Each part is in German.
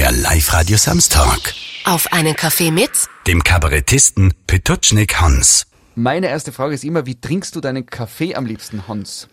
der Live-Radio Samstag. Auf einen Kaffee mit Dem Kabarettisten Petutschnik Hans. Meine erste Frage ist immer, wie trinkst du deinen Kaffee am liebsten, Hans?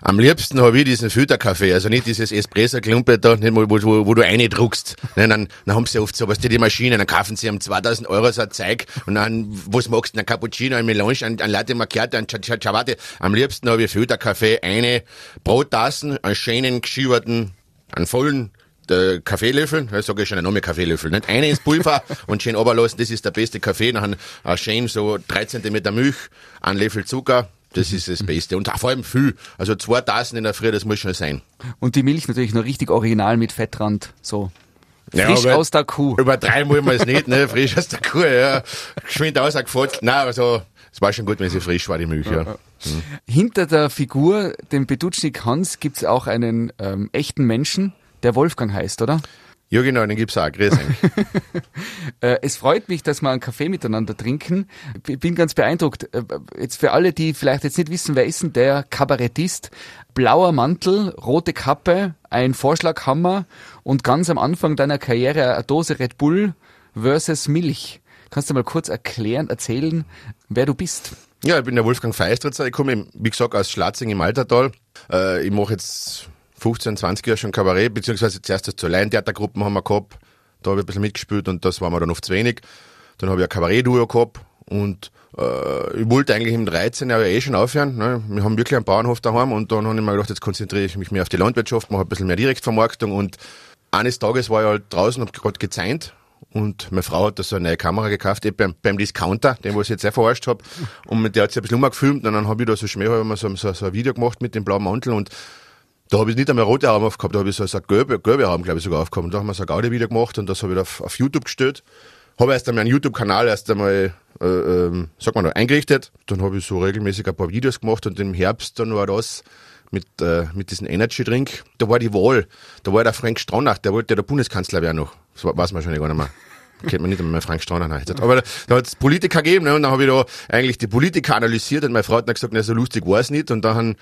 Am liebsten habe ich diesen Filterkaffee, also nicht dieses Espresso-Klumpe da, nicht wo, wo, wo du reindruckst. Nein, dann, dann haben sie oft sowas, die, die Maschinen, dann kaufen sie um 2000 Euro so ein Zeug und dann, was magst du, ein Cappuccino, ein Melange, ein, ein Latte Macchiato, ein Ciabatte. Am liebsten habe ich Filterkaffee, eine Brottassen, einen schönen, geschieberten, einen vollen äh, Kaffeelöffel, ich sage schon, noch mehr Kaffeelöffel, nicht? Eine ins Pulver und schön runterlassen, das ist der beste Kaffee, dann äh, schön so drei Zentimeter Milch, ein Löffel Zucker, das ist das Beste. Und vor allem viel. Also zwei Tassen in der Früh, das muss schon sein. Und die Milch natürlich noch richtig original mit Fettrand, so. Ja, Frisch aber aus der Kuh. Übertreiben wollen wir es nicht, ne? Frisch aus der Kuh, ja. Geschwind ausgefotzt. Nein, also, es war schon gut, wenn sie frisch war, die Milch, ja. Hinter der Figur, dem Bedutschnik Hans, gibt's auch einen ähm, echten Menschen, der Wolfgang heißt, oder? Ja, genau, den gibt's auch. Grüß. Äh, es freut mich, dass wir einen Kaffee miteinander trinken. Ich bin ganz beeindruckt. Äh, Jetzt für alle, die vielleicht jetzt nicht wissen, wer ist denn der Kabarettist? Blauer Mantel, rote Kappe, ein Vorschlaghammer und ganz am Anfang deiner Karriere eine Dose Red Bull versus Milch. Kannst du mal kurz erklären, erzählen, wer du bist? Ja, ich bin der Wolfgang Feistritzer. Ich komme, wie gesagt, aus Schlatzing im Altertal. Äh, ich mache jetzt 15, 20 Jahre schon Kabarett, beziehungsweise zuerst das zur Laientheatergruppen haben wir gehabt. Da habe ich ein bisschen mitgespielt und das war mir dann oft zu wenig. Dann habe ich ein Kabarett-Duo gehabt und äh, ich wollte eigentlich im 13 Jahre eh schon aufhören. Ne? Wir haben wirklich einen Bauernhof daheim und dann habe ich mir gedacht, jetzt konzentriere ich mich mehr auf die Landwirtschaft, mache ein bisschen mehr Direktvermarktung und eines Tages war ich halt draußen, hab gerade gezeint und meine Frau hat da so eine neue Kamera gekauft, eben beim, beim Discounter, den was ich jetzt auch verarscht hab und mit der hat sie ein bisschen umgefilmt und dann habe ich da so schmähhalber so, so, so ein Video gemacht mit dem blauen Mantel und da habe ich nicht einmal rote Arme aufgehabt, da habe ich so, so eine gelbe, gelbe Arme, glaube ich, sogar aufgehabt. Und da haben wir so ein Gaudi-Video gemacht und das habe ich auf, auf YouTube gestellt. Habe erst einmal einen YouTube-Kanal erst einmal, äh, ähm, sag mal, eingerichtet. Dann habe ich so regelmäßig ein paar Videos gemacht und im Herbst dann war das mit, äh, mit diesem Energy-Drink. Da war die Wahl. Da war der Frank Stronach, der wollte ja der Bundeskanzler werden noch. Das weiß man schon gar nicht mehr. Kennt man nicht einmal Frank Stronach. Nein. Aber da, da hat es Politiker gegeben ne? und dann habe ich da eigentlich die Politiker analysiert und meine Frau hat dann gesagt, na, so lustig war es nicht. Und dann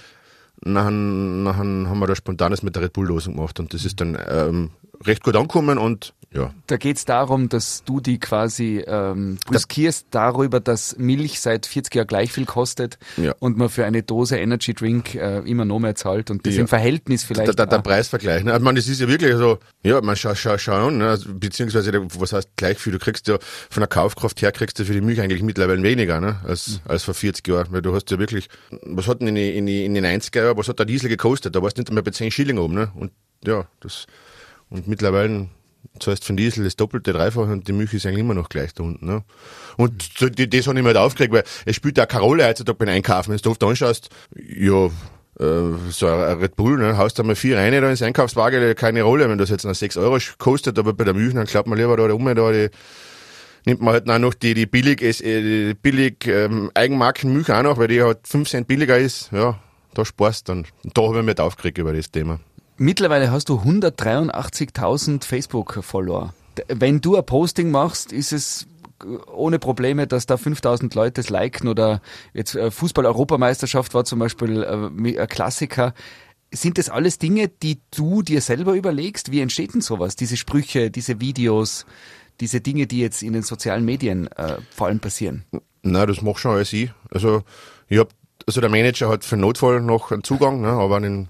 nachher, nachher haben wir da spontanes mit der Red Bull-Dosung gemacht und das ist dann ähm, recht gut angekommen und ja. Da geht's darum, dass du die quasi ähm, riskierst darüber, dass Milch seit 40 Jahren gleich viel kostet Ja. und man für eine Dose Energy Drink äh, immer noch mehr zahlt und das Ja. im Verhältnis Der, vielleicht der, der auch- Preisvergleich. Ne? Also, man, das ist ja wirklich so, ja, man schau, schau, schau an, ne? also, beziehungsweise, der- was heißt gleich viel, du kriegst ja von der Kaufkraft her, kriegst du für die Milch eigentlich mittlerweile weniger, ne? als, als vor 40 Jahren, weil du hast ja wirklich, was hat denn in, in, in den 90er Jahren, was hat der Diesel gekostet? Da warst du nicht einmal bei 10 Schilling oben, ne? und ja, das, und mittlerweile zahlst von Diesel das Doppelte, Dreifache und die Milch ist eigentlich immer noch gleich da unten. Ne? Und so, die, das habe ich mir halt aufgeregt, weil es spielt ja keine Rolle heutzutage beim Einkaufen. Wenn du oft anschaust, ja, äh, so ein Red Bull, ne, haust da mal vier rein da ins Einkaufswagen, keine Rolle, wenn das jetzt noch 6 Euro kostet, aber bei der Milch, dann glaubt man lieber da, um, da die, nimmt man halt noch die, die billig, äh, die billig ähm, Eigenmarkenmilch auch noch, weil die halt 5 Cent billiger ist, ja, da sparst dann. Und da habe ich mich halt aufgeregt über das Thema. Mittlerweile hast du 183.000 Facebook-Follower. Wenn du ein Posting machst, ist es ohne Probleme, dass da 5000 Leute es liken oder jetzt äh, Fußball-Europameisterschaft war zum Beispiel äh, ein Klassiker. Sind das alles Dinge, die du dir selber überlegst? Wie entsteht denn sowas? Diese Sprüche, diese Videos, diese Dinge, die jetzt in den sozialen Medien äh, vor allem passieren? Nein, das mach schon alles ich. Also, ich hab, also der Manager hat für den Notfall noch einen Zugang, ne, aber den,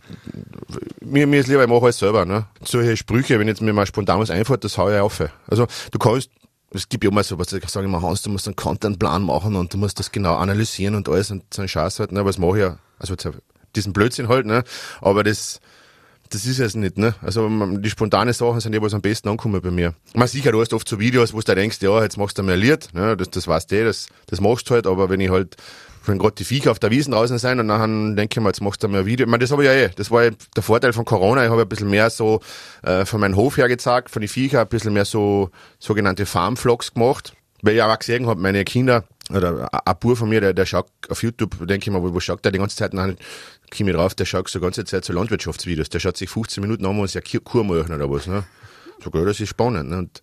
mir, mir ist lieber, ich mache alles selber, ne. Solche Sprüche, wenn jetzt mir mal spontan was einfällt, das hau ich auf. Also, du kannst, es gibt ja immer so was, ich sage immer, Hans, du musst einen Contentplan machen und du musst das genau analysieren und alles und so ein Scheiß halt, ne, aber das mache ich ja, also diesen Blödsinn halt, ne, aber das, das ist es nicht, ne? Also die spontane Sachen sind was am besten ankommen bei mir. Man sicher, du hast oft so Videos, wo du denkst, ja, jetzt machst du mehr Lied, ne? Das, das weißt du, das, das machst du halt, aber wenn ich halt, wenn gerade die Viecher auf der Wiesen draußen sein und dann denke ich mir, jetzt machst du mehr Video. Ich meine, das habe ich ja eh. Das war der Vorteil von Corona. Ich habe ein bisschen mehr so äh, von meinem Hof her gezeigt, von den Viecher ein bisschen mehr so sogenannte Farmvlogs gemacht. Weil ich auch gesehen habe, meine Kinder, oder ein- ein Bub von mir, der, der schaut auf YouTube, denke ich mal, wo, schaut der die ganze Zeit? Dann komme ich drauf, der schaut so ganze Zeit so Landwirtschaftsvideos. Der schaut sich 15 Minuten an und sagt, Kur machen oder was. Ne? So, das ist spannend. Ne? Und,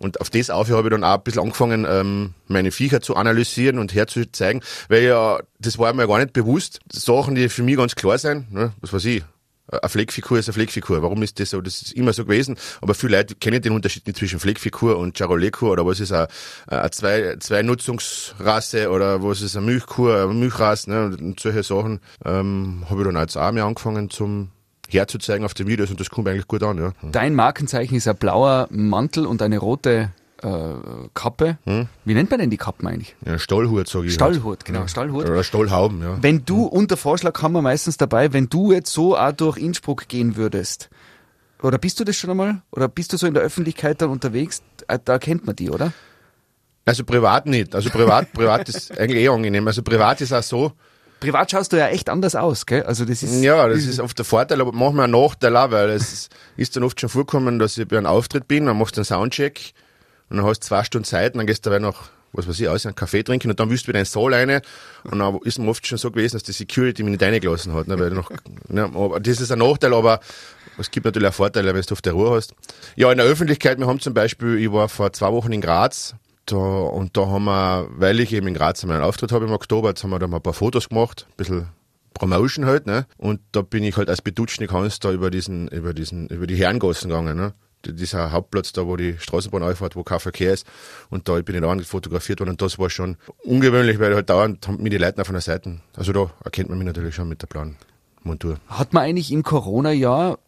und auf das auf habe ich dann auch ein bisschen angefangen, ähm, meine Viecher zu analysieren und herzuzeigen, weil ja, das war mir gar nicht bewusst. Sachen, die für mich ganz klar sind, ne? was weiß ich, eine Fleckfigur ist eine Fleckfigur. Warum ist das so? Das ist immer so gewesen. Aber viele Leute kennen den Unterschied nicht zwischen Fleckfigur und Charolais-Kur oder was ist eine, eine zwei, zwei Nutzungsrasse oder was ist eine Milchkur, eine Milchrasse, ne? Und solche Sachen, ähm, habe ich dann als Arme angefangen zum herzuzeigen auf den Videos und das kommt eigentlich gut an, ja. Dein Markenzeichen ist ein blauer Mantel und eine rote äh, Kappe. Hm? Wie nennt man denn die Kappen eigentlich? Ja, Stallhut, sage ich. Stallhut, genau, ja. Stallhut. Oder Stallhauben, ja. Wenn du, unter Vorschlag haben wir meistens dabei, wenn du jetzt so auch durch Innsbruck gehen würdest, oder bist du das schon einmal? Oder bist du so in der Öffentlichkeit dann unterwegs? Äh, Da kennt man die, oder? Also privat nicht. Also privat, privat ist eigentlich eh angenehm. Also privat ist auch so, Privat schaust du ja echt anders aus, gell? Also das ist. Ja, das ist oft der Vorteil, aber manchmal ein Nachteil auch, weil es ist dann oft schon vorgekommen, dass ich bei einem Auftritt bin, dann machst du einen Soundcheck und dann hast du zwei Stunden Zeit und dann gehst du dabei noch, was weiß ich, aus, einen Kaffee trinken und dann willst du wieder in den Saal rein und dann ist mir oft schon so gewesen, dass die Security mich nicht reingelassen hat. Ne, weil noch, ne, aber das ist ein Nachteil, aber es gibt natürlich auch Vorteile, wenn du auf der Ruhe hast. Ja, in der Öffentlichkeit, wir haben zum Beispiel, ich war vor zwei Wochen in Graz, da, und da haben wir, weil ich eben in Graz meinen Auftritt habe im Oktober, jetzt haben wir da mal ein paar Fotos gemacht, ein bisschen Promotion halt, ne? Und da bin ich halt als Bedutschnik Hans da über diesen, über diesen, über die Herrengassen gegangen, ne? Dieser Hauptplatz da, wo die Straßenbahn auffährt, wo kein Verkehr ist. Und da bin ich da fotografiert worden und das war schon ungewöhnlich, weil halt dauernd haben mir die Leute von der Seite. Also da erkennt man mich natürlich schon mit der blauen Montur. Hat man eigentlich im Corona-Jahr,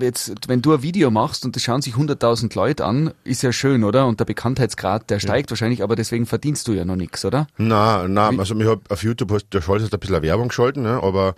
jetzt, wenn du ein Video machst und das schauen sich 100.000 Leute an, ist ja schön, oder? Und der Bekanntheitsgrad, der steigt wahrscheinlich, aber deswegen verdienst du ja noch nichts, oder? Na, na, also mir hab auf YouTube hast du schaltest ein bisschen Werbung geschalten, ne? aber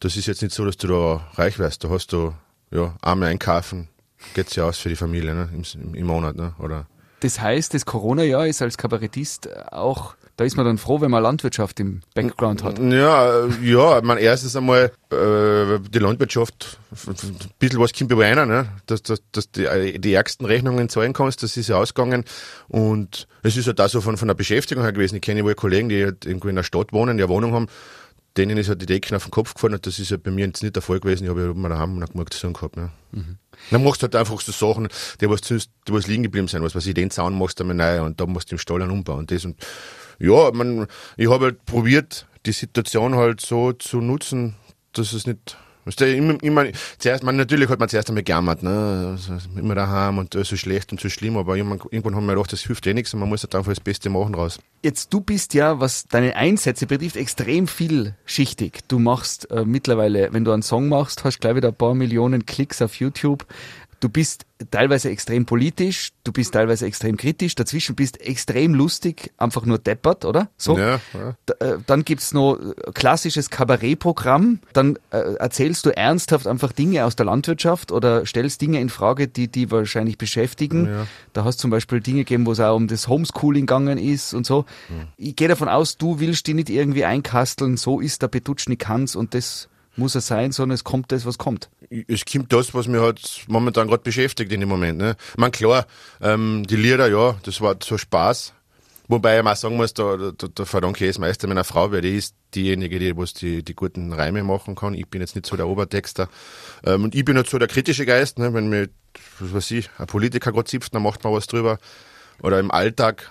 das ist jetzt nicht so, dass du da reich wirst. Da hast du ja einmal einkaufen, geht's ja aus für die Familie, ne? Im, im Monat, ne? Oder Das heißt, das Corona-Jahr ist als Kabarettist auch, da ist man dann froh, wenn man Landwirtschaft im Background hat. Ja, ja, mein erstes einmal äh, die Landwirtschaft, ein bisschen was kommt über einer, ne? dass, dass, dass die, äh, die ärgsten Rechnungen zahlen kannst, das ist ja ausgegangen und es ist halt da so von, von der Beschäftigung her gewesen. Ich kenne wohl Kollegen, die halt irgendwo in der Stadt wohnen, die eine Wohnung haben, denen ist halt die Decken auf den Kopf gefallen und das ist ja bei mir jetzt nicht der Fall gewesen. Ich habe ja oben daheim noch genug zu tun gehabt. Ne? Dann machst du halt einfach so Sachen, die was die was liegen geblieben sind, was weiß ich, den Zaun machst du einmal neu und da musst du im Stall einen umbauen und das und ja, man, ich habe halt probiert, die Situation halt so zu nutzen, dass es nicht Weißt du, immer, immer, zuerst, man, natürlich hat man zuerst einmal gejammert, ne, also, immer daheim und alles so schlecht und so schlimm, aber irgendwann, irgendwann haben wir gedacht, das hilft eh nichts und man muss halt einfach das Beste machen raus. Jetzt, du bist ja, was deine Einsätze betrifft, extrem vielschichtig. Du machst äh, mittlerweile, wenn du einen Song machst, hast gleich wieder ein paar Millionen Klicks auf YouTube. Du bist teilweise extrem politisch, du bist teilweise extrem kritisch, dazwischen bist extrem lustig, einfach nur deppert, oder? So. Ja, ja. Äh, Dann gibt's noch äh, klassisches Kabarettprogramm. Dann äh, erzählst du ernsthaft einfach Dinge aus der Landwirtschaft oder stellst Dinge in Frage, die die wahrscheinlich beschäftigen. Ja. Da hast zum Beispiel Dinge gegeben, wo es auch um das Homeschooling gegangen ist und so. Hm. Ich gehe davon aus, du willst die nicht irgendwie einkasteln, so ist der Petutschnik Hans und das muss er sein, sondern es kommt das, was kommt. es kommt das, was mich halt momentan gerade beschäftigt in dem Moment. Ne? Ich mein, klar, ähm, die Lieder, ja, das war so Spaß. Wobei ich mal sagen muss, da, da, da verdanke ich es meiste meiner Frau, weil die ist diejenige, die, was die, die guten Reime machen kann. Ich bin jetzt nicht so der Obertexter. Ähm, und ich bin nicht so der kritische Geist, ne? wenn mir, was weiß ich, ein Politiker gerade zipft, dann macht man was drüber. Oder im Alltag,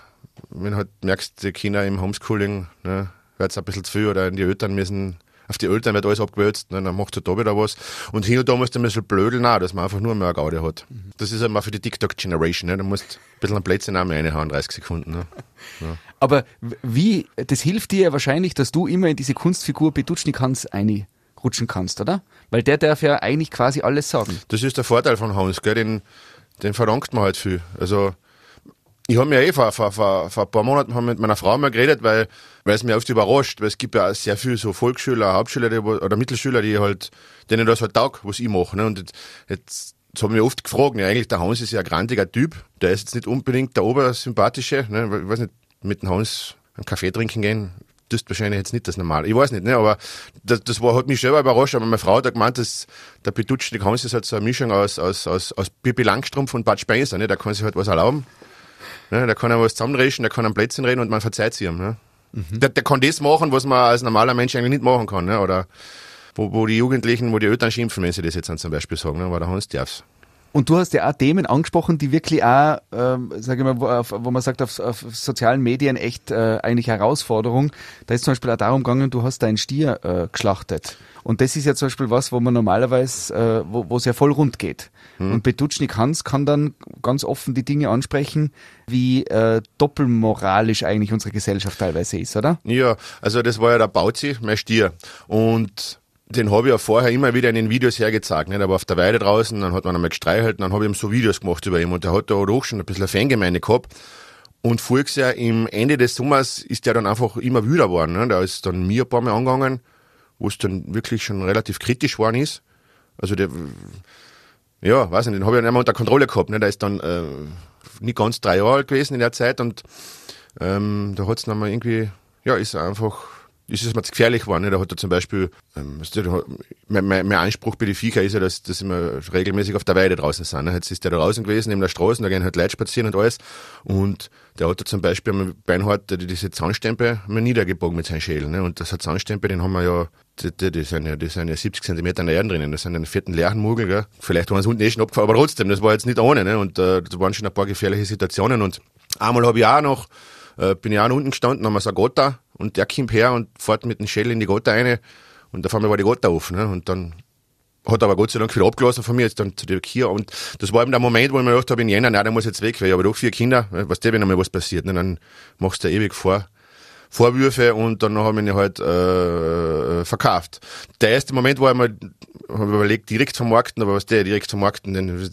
wenn halt merkst, die Kinder im Homeschooling, ne, wird's ein bisschen zu viel oder die Eltern müssen auf die Eltern wird alles abgewälzt, ne, dann macht du da wieder was. Und hin und da musst du ein bisschen blödeln auch, dass man einfach nur mehr eine Gaude hat. Das ist halt mal für die TikTok-Generation, ne? da musst ein bisschen einen Plätzchen auch mehr reinhauen, 30 Sekunden. Ne? Aber w- wie, das hilft dir ja wahrscheinlich, dass du immer in diese Kunstfigur Petutschnik Hans einrutschen kannst, oder? Weil der darf ja eigentlich quasi alles sagen. Das ist der Vorteil von Hans, gell? Den, den verdankt man halt viel. Also, ich habe mir eh vor, vor, vor, vor ein paar Monaten mit meiner Frau mal geredet, weil, weil es mir oft überrascht, weil es gibt ja auch sehr viel so Volksschüler, Hauptschüler die, oder Mittelschüler, die halt, denen das halt taugt, was ich mache. Ne? Und jetzt, jetzt, jetzt haben wir oft gefragt, ja, eigentlich der Hans ist ja ein grantiger Typ, der ist jetzt nicht unbedingt der Obersympathische, ne? Ich weiß nicht, mit dem Hans einen Kaffee trinken gehen, das ist wahrscheinlich jetzt nicht das Normale. Ich weiß nicht, ne? aber das, das war, hat mich selber überrascht. Aber meine Frau hat gemeint, dass der Petutschnik Hans ist halt so eine Mischung aus, aus, aus, aus Pippi Langstrumpf und Bud Spencer. Ne? Der kann sich halt was erlauben. Ne? Der kann auch was zusammenrechen, der kann am Plätzchen reden und man verzeiht sie ihm. Ne? Der, der kann das machen, was man als normaler Mensch eigentlich nicht machen kann. Ne? Oder wo, wo die Jugendlichen, wo die Eltern schimpfen, wenn sie das jetzt dann zum Beispiel sagen. Ne? Aber der Hans darf's. Und du hast ja auch Themen angesprochen, die wirklich auch, ähm, sage ich mal, wo, wo man sagt, auf, auf sozialen Medien echt äh, eigentlich Herausforderung. Da ist zum Beispiel auch darum gegangen, du hast deinen Stier äh, geschlachtet. Und das ist ja zum Beispiel was, wo man normalerweise, äh, wo es ja voll rund geht. Hm. Und Betutschnik Hans kann dann ganz offen die Dinge ansprechen, wie äh, doppelmoralisch eigentlich unsere Gesellschaft teilweise ist, oder? Ja, also das war ja der Bauzi, mein Stier. Und den habe ich ja vorher immer wieder in den Videos hergezeigt. Nicht? Aber auf der Weide draußen, dann hat man einmal gestreichelt, dann habe ich ihm so Videos gemacht über ihn. Und der hat da auch schon ein bisschen eine Fangemeinde gehabt. Und voriges Jahr im Ende des Sommers ist der dann einfach immer wüder geworden. Ne? Der ist dann mir ein paar Mal angegangen, wo es dann wirklich schon relativ kritisch geworden ist. Also der, ja, weiß nicht, den habe ich dann einmal unter Kontrolle gehabt. Ne? Der ist dann äh, nicht ganz drei Jahre alt gewesen in der Zeit und ähm, da hat es dann mal irgendwie, ja, ist einfach, ist es mir zu gefährlich geworden. Da hat er zum Beispiel, ähm, mein, mein, mein Anspruch bei den Viecher ist ja, dass, dass wir regelmäßig auf der Weide draußen sind. Ne? Jetzt ist der da draußen gewesen, neben der Straße, da gehen halt Leute spazieren und alles. Und der hat da zum Beispiel Beinhard die- diese Zahnstempel mal niedergebogen mit seinem Schädel. Ne? Und das hat Zahnstempel, den haben wir ja, die, die, sind ja, die sind ja 70 Zentimeter in der Erde drinnen. Das sind einen vierten Lerchenmugel, gell? Vielleicht waren es unten eh schon abgefallen, aber trotzdem, das war jetzt nicht ohne. Ne? Und äh, da waren schon ein paar gefährliche Situationen. Und einmal habe ich auch noch, äh, bin ich auch unten gestanden, haben wir so ein Gotha und der kommt her und fährt mit dem Schädel in die Gotha rein und auf einmal war die Gotha offen. Ne? Und dann hat aber Gott sei Dank wieder abgelassen von mir, jetzt dann zu der Kia. Und das war eben der Moment, wo ich mir gedacht habe, in Jänner, nein, der muss jetzt weg, weil ich habe doch vier Kinder, ne, was der, wenn einmal was passiert, ne, dann machst du ewig vor. Vorwürfe und dann habe ich ihn halt äh, verkauft. Der erste Moment war einmal, habe ich überlegt, direkt vermarkten, aber was der direkt vermarkten, dann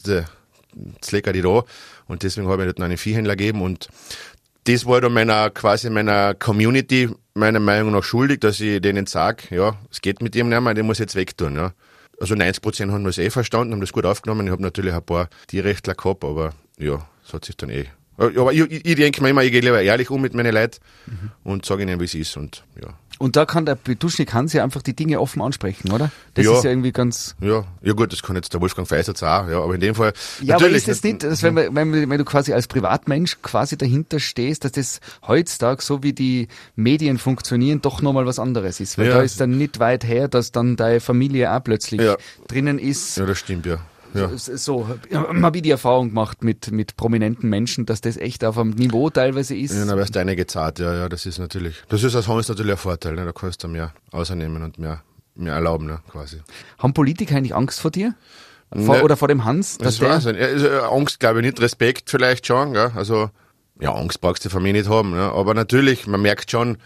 das lecker die da. Und deswegen habe ich dort einen Viehhändler gegeben und das war dann meiner, quasi meiner Community meiner Meinung nach schuldig, dass ich denen sage, ja, es geht mit dem nicht mehr, den muss ich jetzt wegtun, ja. Also 90 Prozent haben das eh verstanden, haben das gut aufgenommen. Ich habe natürlich ein paar Tierrechtler gehabt, aber ja, das hat sich dann eh. Aber ich, ich, ich denke mir immer, ich gehe lieber ehrlich um mit meinen Leuten und sage ihnen, wie es ist und ja. Und da kann der Betuschnik Hans ja einfach die Dinge offen ansprechen, oder? Das Ja. ist ja irgendwie ganz. Ja, ja gut, das kann jetzt der Wolfgang Feisert auch, ja, aber in dem Fall. Ja, aber natürlich, ist es nicht, dass wenn, man- wenn, wenn du quasi als Privatmensch quasi dahinter stehst, dass das heutzutage, so wie die Medien funktionieren, doch nochmal was anderes ist? Weil Ja. da ist dann nicht weit her, dass dann deine Familie auch plötzlich Ja. drinnen ist. Ja, das stimmt, ja. Ja. So, so habe ich die Erfahrung gemacht mit, mit prominenten Menschen, dass das echt auf einem Niveau teilweise ist. Ja, dann wärst du einige zart, ja, ja, das ist natürlich, das ist als Hans natürlich ein Vorteil, ne? da kannst du mehr außernehmen und mehr, mehr erlauben, ne, quasi. Haben Politiker eigentlich Angst vor dir? Vor, Ne. Oder vor dem Hans? Dass Das der, Ja, also, äh, Angst glaube ich nicht, Respekt vielleicht schon, gell? also, ja, Angst brauchst du von mir nicht haben, ne? aber natürlich, man merkt schon,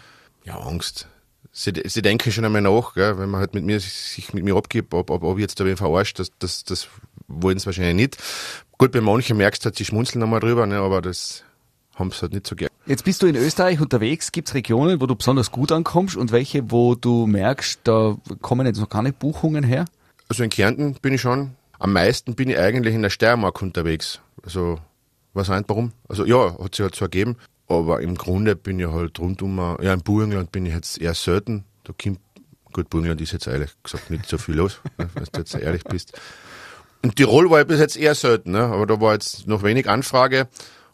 ja, Angst. Sie, sie denken schon einmal nach, gell? wenn man halt mit mir, sich mit mir abgibt, ob, ob, ob ich jetzt da wen verarscht, das, das, das wollen sie wahrscheinlich nicht. Gut, bei manchen merkst du halt, sie schmunzeln einmal drüber, ne? aber das haben sie halt nicht so gern. Jetzt bist du in Österreich unterwegs. Gibt es Regionen, wo du besonders gut ankommst und welche, wo du merkst, da kommen jetzt noch keine Buchungen her? Also in Kärnten bin ich schon, am meisten bin ich eigentlich in der Steiermark unterwegs. Also, was meint warum? Also ja, hat sich halt so ergeben. Aber im Grunde bin ich halt rundum, ja, im Burgenland bin ich jetzt eher selten. Da kommt, gut, Burgenland ist jetzt ehrlich gesagt nicht so viel los, ne, wenn du jetzt ehrlich bist. In Tirol war ich bis jetzt eher selten, ne? aber da war jetzt noch wenig Anfrage.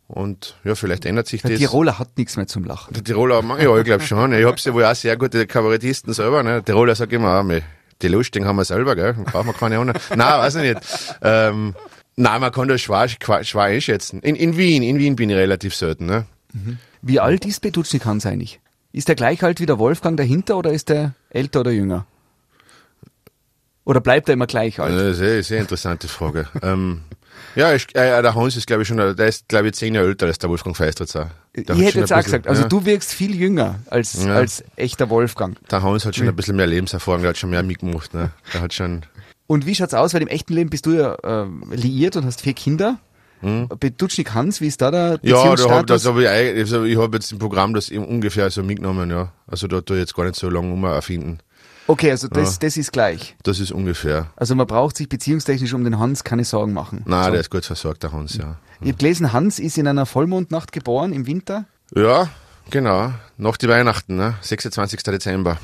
Und ja, vielleicht ändert sich Der das. Tiroler hat nichts mehr zum Lachen. Der Tiroler, ja, ich glaube schon. Ich hab's ja wohl auch sehr gute Kabarettisten selber. Ne? Der Tiroler sagt immer, ah, die Lustigen haben wir selber, gell? Dann brauchen wir keine anderen. Nein, weiß ich nicht. Ähm, nein, man kann das schwer, schwer einschätzen. In, in Wien, in Wien bin ich relativ selten. Ne? Wie alt ist Petutschnik Hans eigentlich? Ist der gleich alt wie der Wolfgang dahinter oder ist der älter oder jünger? Oder bleibt er immer gleich alt? Das ist eine sehr, sehr interessante Frage. ähm, ja, ich, äh, der Hans ist, glaube ich, schon, der ist, glaube ich, zehn Jahre älter als der Wolfgang Feistritz auch. Der ich hätte jetzt auch gesagt, also ja. du wirkst viel jünger als, Ja. als echter Wolfgang. Der Hans hat schon ein bisschen mehr Lebenserfahrung, der hat schon mehr mitgemacht. Ne? Der hat schon, Und wie schaut's aus? Weil im echten Leben bist du ja ähm, liiert und hast vier Kinder. Petutschnik Hans, wie ist da der Hm? Ja, da hab, Beziehungsstatus? das hab ich, also ich habe jetzt im Programm das eben ungefähr so mitgenommen, ja. Also da tue ich jetzt gar nicht so lange um erfinden. Okay, also das, das ist gleich. Das ist ungefähr. Also man braucht sich beziehungstechnisch um den Hans keine Sorgen machen. Nein, so. der ist gut versorgt, der Hans, ja. Ich habe gelesen, Hans ist in einer Vollmondnacht geboren im Winter Ja, genau. Nach die Weihnachten, ne? 26. Dezember.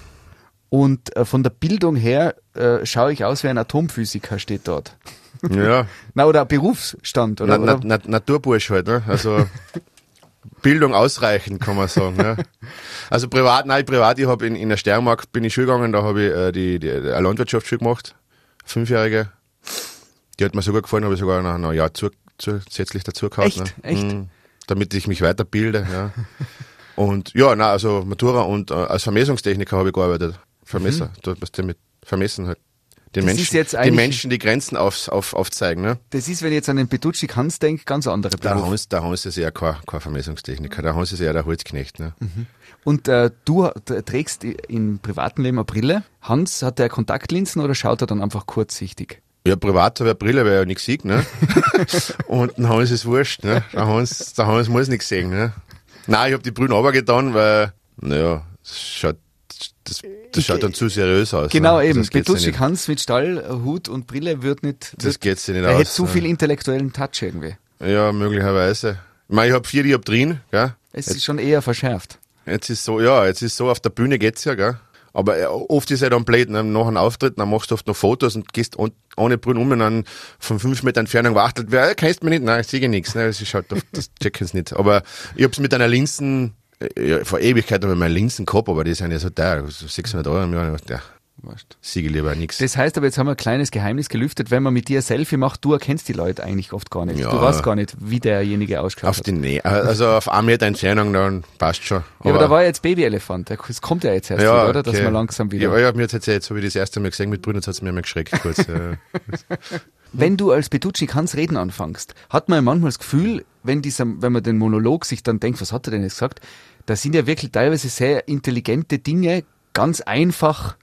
und äh, von der Bildung her äh, schaue ich aus wie ein Atomphysiker, steht dort. Ja. Na, oder Berufsstand, oder? Na, na, na, Naturbursch halt, ne? Also Bildung ausreichend, kann man sagen. Ne? Also privat, nein, privat, ich habe in, in der Steiermark bin ich Schule gegangen, da habe ich äh, die, die, eine Landwirtschaftsschule gemacht, fünfjährige. Die hat mir sogar gefallen, habe ich sogar noch ein Jahr zu, zusätzlich dazu gehabt. Echt? Ne? Echt? Mhm. damit ich mich weiterbilde, ja. und ja, na also Matura und äh, als Vermessungstechniker habe ich gearbeitet. Vermesser, mhm. was der mit Vermessen halt. Den Das ist Menschen, jetzt den Menschen die Grenzen auf, auf, aufzeigen, ne? Das ist, wenn ich jetzt an den Petrucci Hans denke, ganz andere Der Beruf. Hans, der Hans ist eher kein, kein Vermessungstechniker, der Hans ist eher der Holzknecht, ne? Und äh, du trägst im privaten Leben eine Brille. Hans, hat der Kontaktlinsen oder schaut er dann einfach kurzsichtig? Ja, privat habe ich eine Brille, weil er ja nichts sieht, ne? und dem Hans ist wurscht, ne? Der Hans, der Hans muss nichts sehen, ne? Nein, ich habe die Brühen runtergetan, weil, naja, das schaut, das, das schaut dann zu seriös aus. Genau ne? eben. Petrucci nicht, Hans mit Stall, Hut und Brille wird nicht. das wird, geht's ja nicht er aus. hätte zu ne? viel intellektuellen Touch irgendwie. Ja, möglicherweise. Ich meine, ich habe vier Dioptrien, gell? Es ist schon eher verschärft. Jetzt ist so, ja, jetzt ist so, auf der Bühne geht's ja, gell? Aber äh, oft ist ja dann blöd, ne? nach einem Auftritt, dann machst du oft noch Fotos und gehst ohne Brühen um und dann von fünf Meter Entfernung wachtelt, wer, äh, kennst du mich nicht? Nein, ich sehe nichts, ne? Das ist halt, das checken sie nicht. Aber ich hab's mit einer Linsen, ja, vor Ewigkeit habe ich meine Linsen gehabt, aber die sind ja so teuer, so 600 Euro im Jahr. Ja, Wurscht. siege lieber nichts. Das heißt aber, jetzt haben wir ein kleines Geheimnis gelüftet. Wenn man mit dir ein Selfie macht, du erkennst die Leute eigentlich oft gar nicht. Ja. Du weißt gar nicht, wie derjenige ausschaut. Auf die Nähe, also auf einen Meter Entfernung, dann passt schon. ja, aber da war ja jetzt Babyelefant. Es kommt ja jetzt erst wieder, oder? Dass okay. man langsam wieder. Ja, ja, mir jetzt, jetzt habe ich das erste Mal gesehen mit Brüdern, jetzt hat's mir mal geschreckt kurz. ja. Wenn du als Petrucci Hans reden anfängst, hat man ja manchmal das Gefühl, wenn dieser, wenn man den Monolog sich dann denkt, was hat er denn jetzt gesagt? Da sind ja wirklich teilweise sehr intelligente Dinge ganz einfach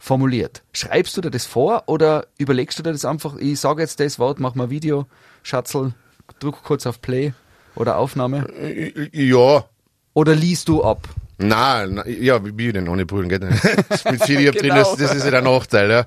formuliert. Schreibst du dir das vor oder überlegst du dir das einfach, ich sage jetzt das Wort, mach mal ein Video, Schatzel, drück kurz auf Play oder Aufnahme? ja, Oder liest du ab? Nein, ja, wie, denn ohne Brühen geht nicht. Mit Dioptrien, Genau. das, das ist ja der Nachteil, ja.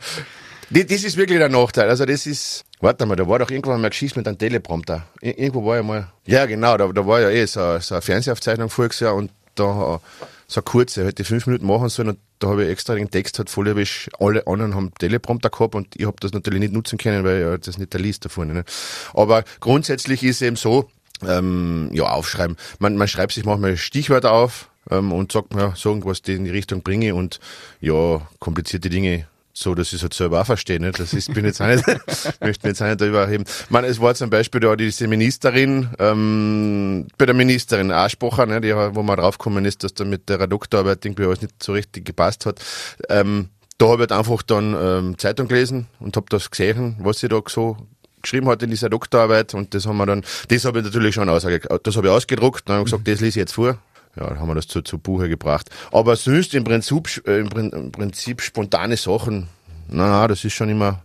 Das, das ist wirklich der Nachteil. Also das ist, warte mal, da war doch irgendwann mal Geschichte mit einem Teleprompter. Ir irgendwo war ja mal, ja genau, da, da war ja eh so, so eine Fernsehaufzeichnung voriges Jahr und da so eine kurze, hätte ich fünf Minuten machen sollen und da habe ich extra den Text halt erwischt. Alle anderen haben Teleprompter gehabt und ich habe das natürlich nicht nutzen können, weil das nicht der liest da vorne. Ne? Aber grundsätzlich ist eben so, ähm, ja, aufschreiben. Man, man schreibt sich manchmal Stichwörter auf ähm, und sagt, ja, so irgendwas, in die Richtung bringe und ja, komplizierte Dinge so, dass ich es halt selber auch verstehe. Nicht? Das ist, bin jetzt auch nicht, möchte jetzt auch nicht darüber erheben. Ich meine, es war zum Beispiel da diese Ministerin, ähm, bei der Ministerin Aschbacher, ne, die, wo man draufgekommen ist, dass da mit der Doktorarbeit irgendwie alles nicht so richtig gepasst hat. Ähm, da habe ich halt einfach dann ähm, Zeitung gelesen und habe das gesehen, was sie da so geschrieben hat in dieser Doktorarbeit und das haben wir dann, das habe ich natürlich schon ausge, das habe ich ausgedruckt und habe gesagt, das lese ich jetzt vor. Ja, haben wir das zu, zu Buche gebracht. Aber sonst im Prinzip, äh, im, Prin- im Prinzip spontane Sachen, na, das ist schon immer,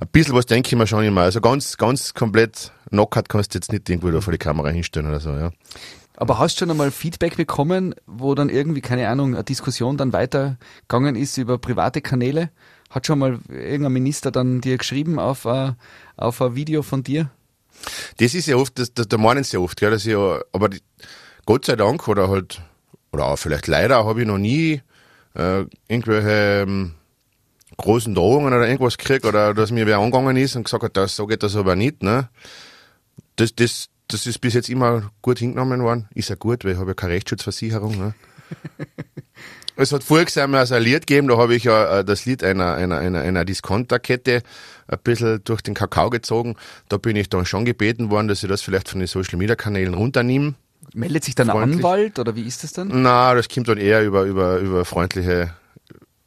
ein bisschen was denke ich mir schon immer. Also ganz, ganz komplett knockert kannst du jetzt nicht irgendwo da vor die Kamera hinstellen oder so, ja. Aber hast du schon einmal Feedback bekommen, wo dann irgendwie, keine Ahnung, eine Diskussion dann weitergegangen ist über private Kanäle? Hat schon mal irgendein Minister dann dir geschrieben auf ein, auf ein Video von dir? Das ist ja oft, das, das, da meinen sie ja oft, ja, dass ich ja, aber die, Gott sei Dank oder halt, oder auch vielleicht leider habe ich noch nie äh, irgendwelche ähm, großen Drohungen oder irgendwas gekriegt oder dass mir wer angegangen ist und gesagt hat, das, so geht das aber nicht, ne? Das, das, das ist bis jetzt immer gut hingenommen worden. Ist ja gut, weil ich habe ja keine Rechtsschutzversicherung, ne? Es hat voriges Jahr mal so ein Lied gegeben, da habe ich ja äh, das Lied einer, einer, einer, einer Discounterkette ein bisschen durch den Kakao gezogen. Da bin ich dann schon gebeten worden, dass ich das vielleicht von den Social Media Kanälen runternehme. Meldet sich dann ein Freundlich. Anwalt oder wie ist das dann? Na, das kommt dann eher über, über, über freundliche,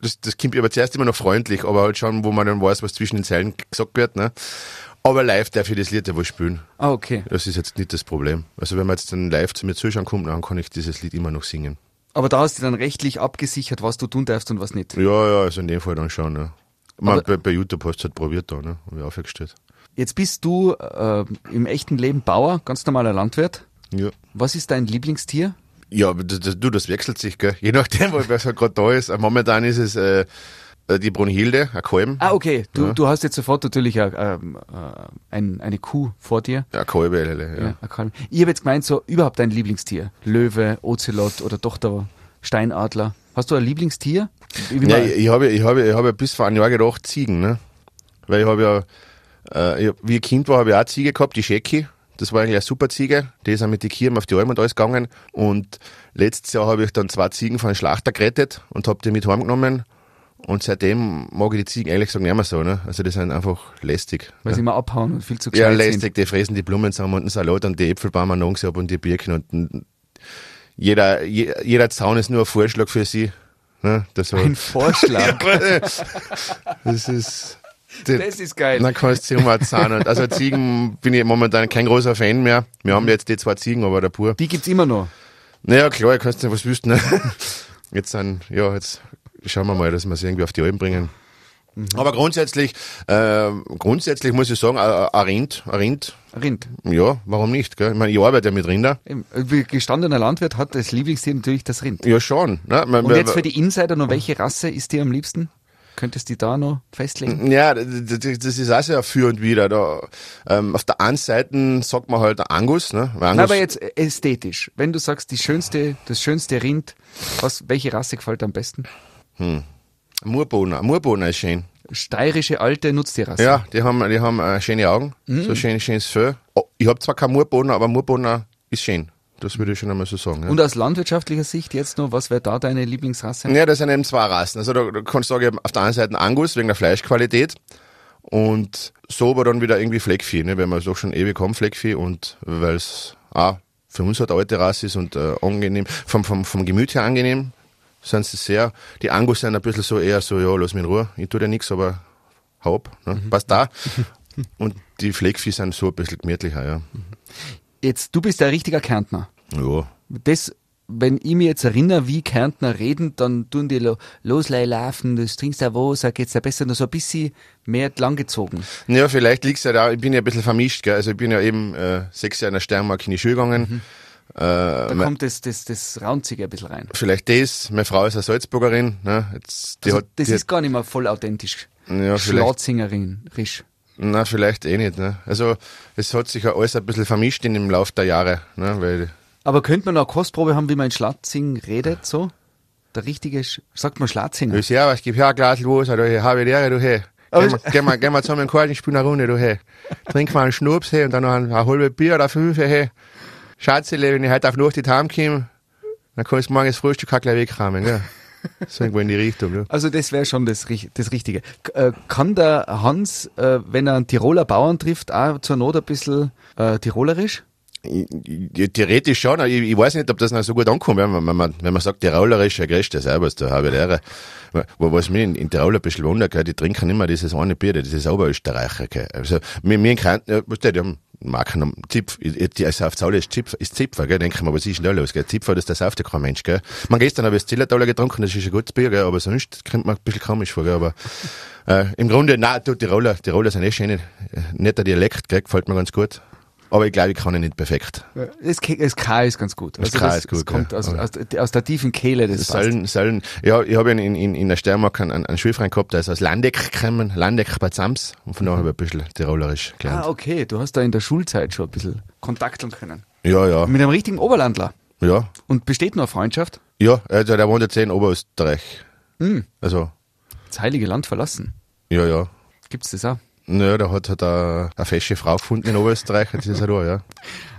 das, das kommt aber zuerst immer noch freundlich, aber halt schon, wo man dann weiß, was zwischen den Zeilen gesagt wird, ne. Aber live darf ich das Lied ja wohl spielen. Ah, okay. Das ist jetzt nicht das Problem. Also wenn man jetzt dann live zu mir zuschauen kommt, dann kann ich dieses Lied immer noch singen. Aber da hast du dann rechtlich abgesichert, was du tun darfst und was nicht. Ja, ja, also in dem Fall dann schon, ne. Man, bei, bei YouTube hast du halt probiert da, ne. Hab ich aufgestellt. Jetzt bist du äh, im echten Leben Bauer, ganz normaler Landwirt. Ja. Was ist dein Lieblingstier? Ja, du, das wechselt sich, gell. Je nachdem, wer so gerade da ist. Momentan ist es äh, äh, die Brunhilde, ein Kolben. Ah, okay. Du, Ja. du hast jetzt sofort natürlich äh, ähm, äh, ein, eine Kuh vor dir. Ja, Kolbe, ja. Ja. ein Kalb. Ich habe jetzt gemeint, so überhaupt dein Lieblingstier. Löwe, Ozelot oder doch der Steinadler. Hast du ein Lieblingstier? Wie Ja, ich, ich habe ich habe ich habe bis vor einem Jahr gedacht Ziegen, ne? Weil ich habe ja äh, ich, hab- wie ich Kind war, habe ich auch eine Ziege gehabt, die Schecki. Das war eigentlich eine super Ziege. Die ist auch mit den Kirchen auf die Alm und alles gegangen. Und letztes Jahr habe ich dann zwei Ziegen von einem Schlachter gerettet und habe die mit heimgenommen. Und seitdem mag ich die Ziegen ehrlich gesagt nicht mehr so, ne? Also die sind einfach lästig. Weil ja. sie immer abhauen und viel zu Ja, gescheit lästig, sind. die fressen die Blumen zusammen und den Salat und die Äpfelbäume an ab und die Birken und und jeder, je, jeder Zaun ist nur ein Vorschlag für sie. Ne? Das, so. Ein Vorschlag. das ist, Das ist geil. dann kannst du sie umzahnen. Und Also Ziegen bin ich momentan kein großer Fan mehr. Wir haben jetzt die zwei Ziegen, aber der pur. Die gibt's immer noch. Naja, klar, ich kannst nicht was wüssten. Ne? Jetzt sind, ja, jetzt schauen wir mal, dass wir sie irgendwie auf die Alpen bringen. Aber grundsätzlich, äh, grundsätzlich muss ich sagen, ein Rind, ein Rind, Rind. ja, warum nicht? Gell? Ich meine, ich arbeite ja mit Rinder. Wie gestandener Landwirt hat das Lieblingstier natürlich das Rind. Ja, schon. Ne? Und jetzt für die Insider noch, welche Rasse ist dir am liebsten? Könntest du die da noch festlegen? Ja, das, ist auch sehr für und wieder. Da, ähm, auf der einen Seite sagt man halt Angus, ne? Angus Na, aber jetzt äh, ästhetisch. Wenn du sagst, die schönste, das schönste Rind, was, welche Rasse gefällt dir am besten? Murbohner. Murbohner ist schön. Steirische alte Nutztierrasse. Ja, die haben, die haben äh, schöne Augen, Mhm. so schön, schönes Fell. Oh, ich habe zwar keinen Murbohner, aber Murbohner ist schön. Das würde ich schon einmal so sagen. Ja. Und aus landwirtschaftlicher Sicht jetzt noch, was wäre da deine Lieblingsrasse? Ja, das sind eben zwei Rassen. Also da, da kannst du sagen, auf der einen Seite Angus wegen der Fleischqualität und so aber dann wieder irgendwie Fleckvieh, ne? weil wir doch schon ewig haben Fleckvieh und weil es auch für uns halt alte Rasse ist und äh, angenehm, vom, vom, vom Gemüt her angenehm sind sie sehr. Die Angus sind ein bisschen so eher so, ja, lass mich in Ruhe, ich tu dir nichts, aber hau ab, ne? passt da. Und die Fleckvieh sind so ein bisschen gemütlicher, ja. Jetzt, du bist ein richtiger Kärntner. Ja, Das, wenn ich mich jetzt erinnere, wie Kärntner reden, dann tun die lo, loslei laufen, das trinkst du wo, sag jetzt besser noch so ein bisschen mehr langgezogen. Ja, vielleicht liegt's ja da, ich bin ja ein bisschen vermischt, gell? also ich bin ja eben äh, sechs Jahre in der Steiermark in die Schule gegangen. Da Äh, me- kommt das, das, das Raunzige ein bisschen rein. vielleicht das, meine Frau ist eine Salzburgerin, ne? Jetzt, die Also, hat, das die ist gar nicht mehr voll authentisch. Ja, vielleicht. Schlatzingerisch. hat, na, vielleicht eh nicht, ne? Also, es hat sich ja alles ein bisschen vermischt in dem Lauf der Jahre, ne? Weil, Aber könnte man noch eine Kostprobe haben, wie man in Schlatzing redet, so? Der richtige, Sch sagt man Schlatzinger? ich ja, ich gib her ein Glas Wasser, du hey, habe Lehre, du hey. Gehen wir, gehen wir, zusammen in den Karten, spielen eine Runde, du hey. Trink mal einen Schnaps, hey, und dann noch ein, ein halbes Bier oder fünf, hey. Schatzele, wenn ich heute auf Nacht die Heim komme, dann kannst du morgen das Frühstück auch gleich wegkramen, gell? So irgendwo in die Richtung, ja. Also das wäre schon das, das Richtige. Äh, kann der Hans, äh, wenn er einen Tiroler Bauern trifft, auch zur Not ein bisschen äh, tirolerisch? Ich- ich- Theoretisch schon, aber ich, ich weiß nicht, ob das noch so gut ankommt, wenn man, wenn man, wenn man sagt, Tiroler ist ja größte selber, da habe ich Lehre. Wo, was mich in, in Tirol ein bisschen wundert, die trinken immer dieses eine Bier, dieses Oberösterreicher, gell. Also, wir, wir in Kärnten, du, die haben Marken, Zipf, die also auf Zaule ist Zipf, ist Zipfer, gell, denken wir, was ist denn da los, gell. Zipfer, das, das sauft ja kein Mensch, gell. Man gestern habe ich das Zillertaler getrunken, das ist ein gutes Bier, gell, aber sonst kommt man ein bisschen komisch vor, gell, aber, äh, im Grunde, na, du, Tiroler, Tiroler sind eh schöne, äh, netter Dialekt, gell, gefällt mir ganz gut. Aber ich glaube, ich kann ihn nicht perfekt. Das, K- das K ist ganz gut. Also Das K das, ist gut, Das kommt ja. aus, aus, der- aus der tiefen Kehle. Das passt. Sollen, sollen, ja, ich habe in, in, in der Steiermark einen, einen Schulfreund gehabt, der ist aus Landeck gekommen, Landeck bei Zams, und von daher habe ich ein bisschen Tirolerisch gelernt. Ah, okay. Du hast da in der Schulzeit schon ein bisschen kontakteln können. Ja, ja, Mit einem richtigen Oberlandler. ja, Und besteht noch eine Freundschaft? ja, also der wohnt jetzt in Oberösterreich. Hm. Also, Das heilige Land verlassen. ja, ja. Gibt's das auch? Naja, da hat halt eine, eine fesche Frau gefunden in Oberösterreich, jetzt ist er da, ja.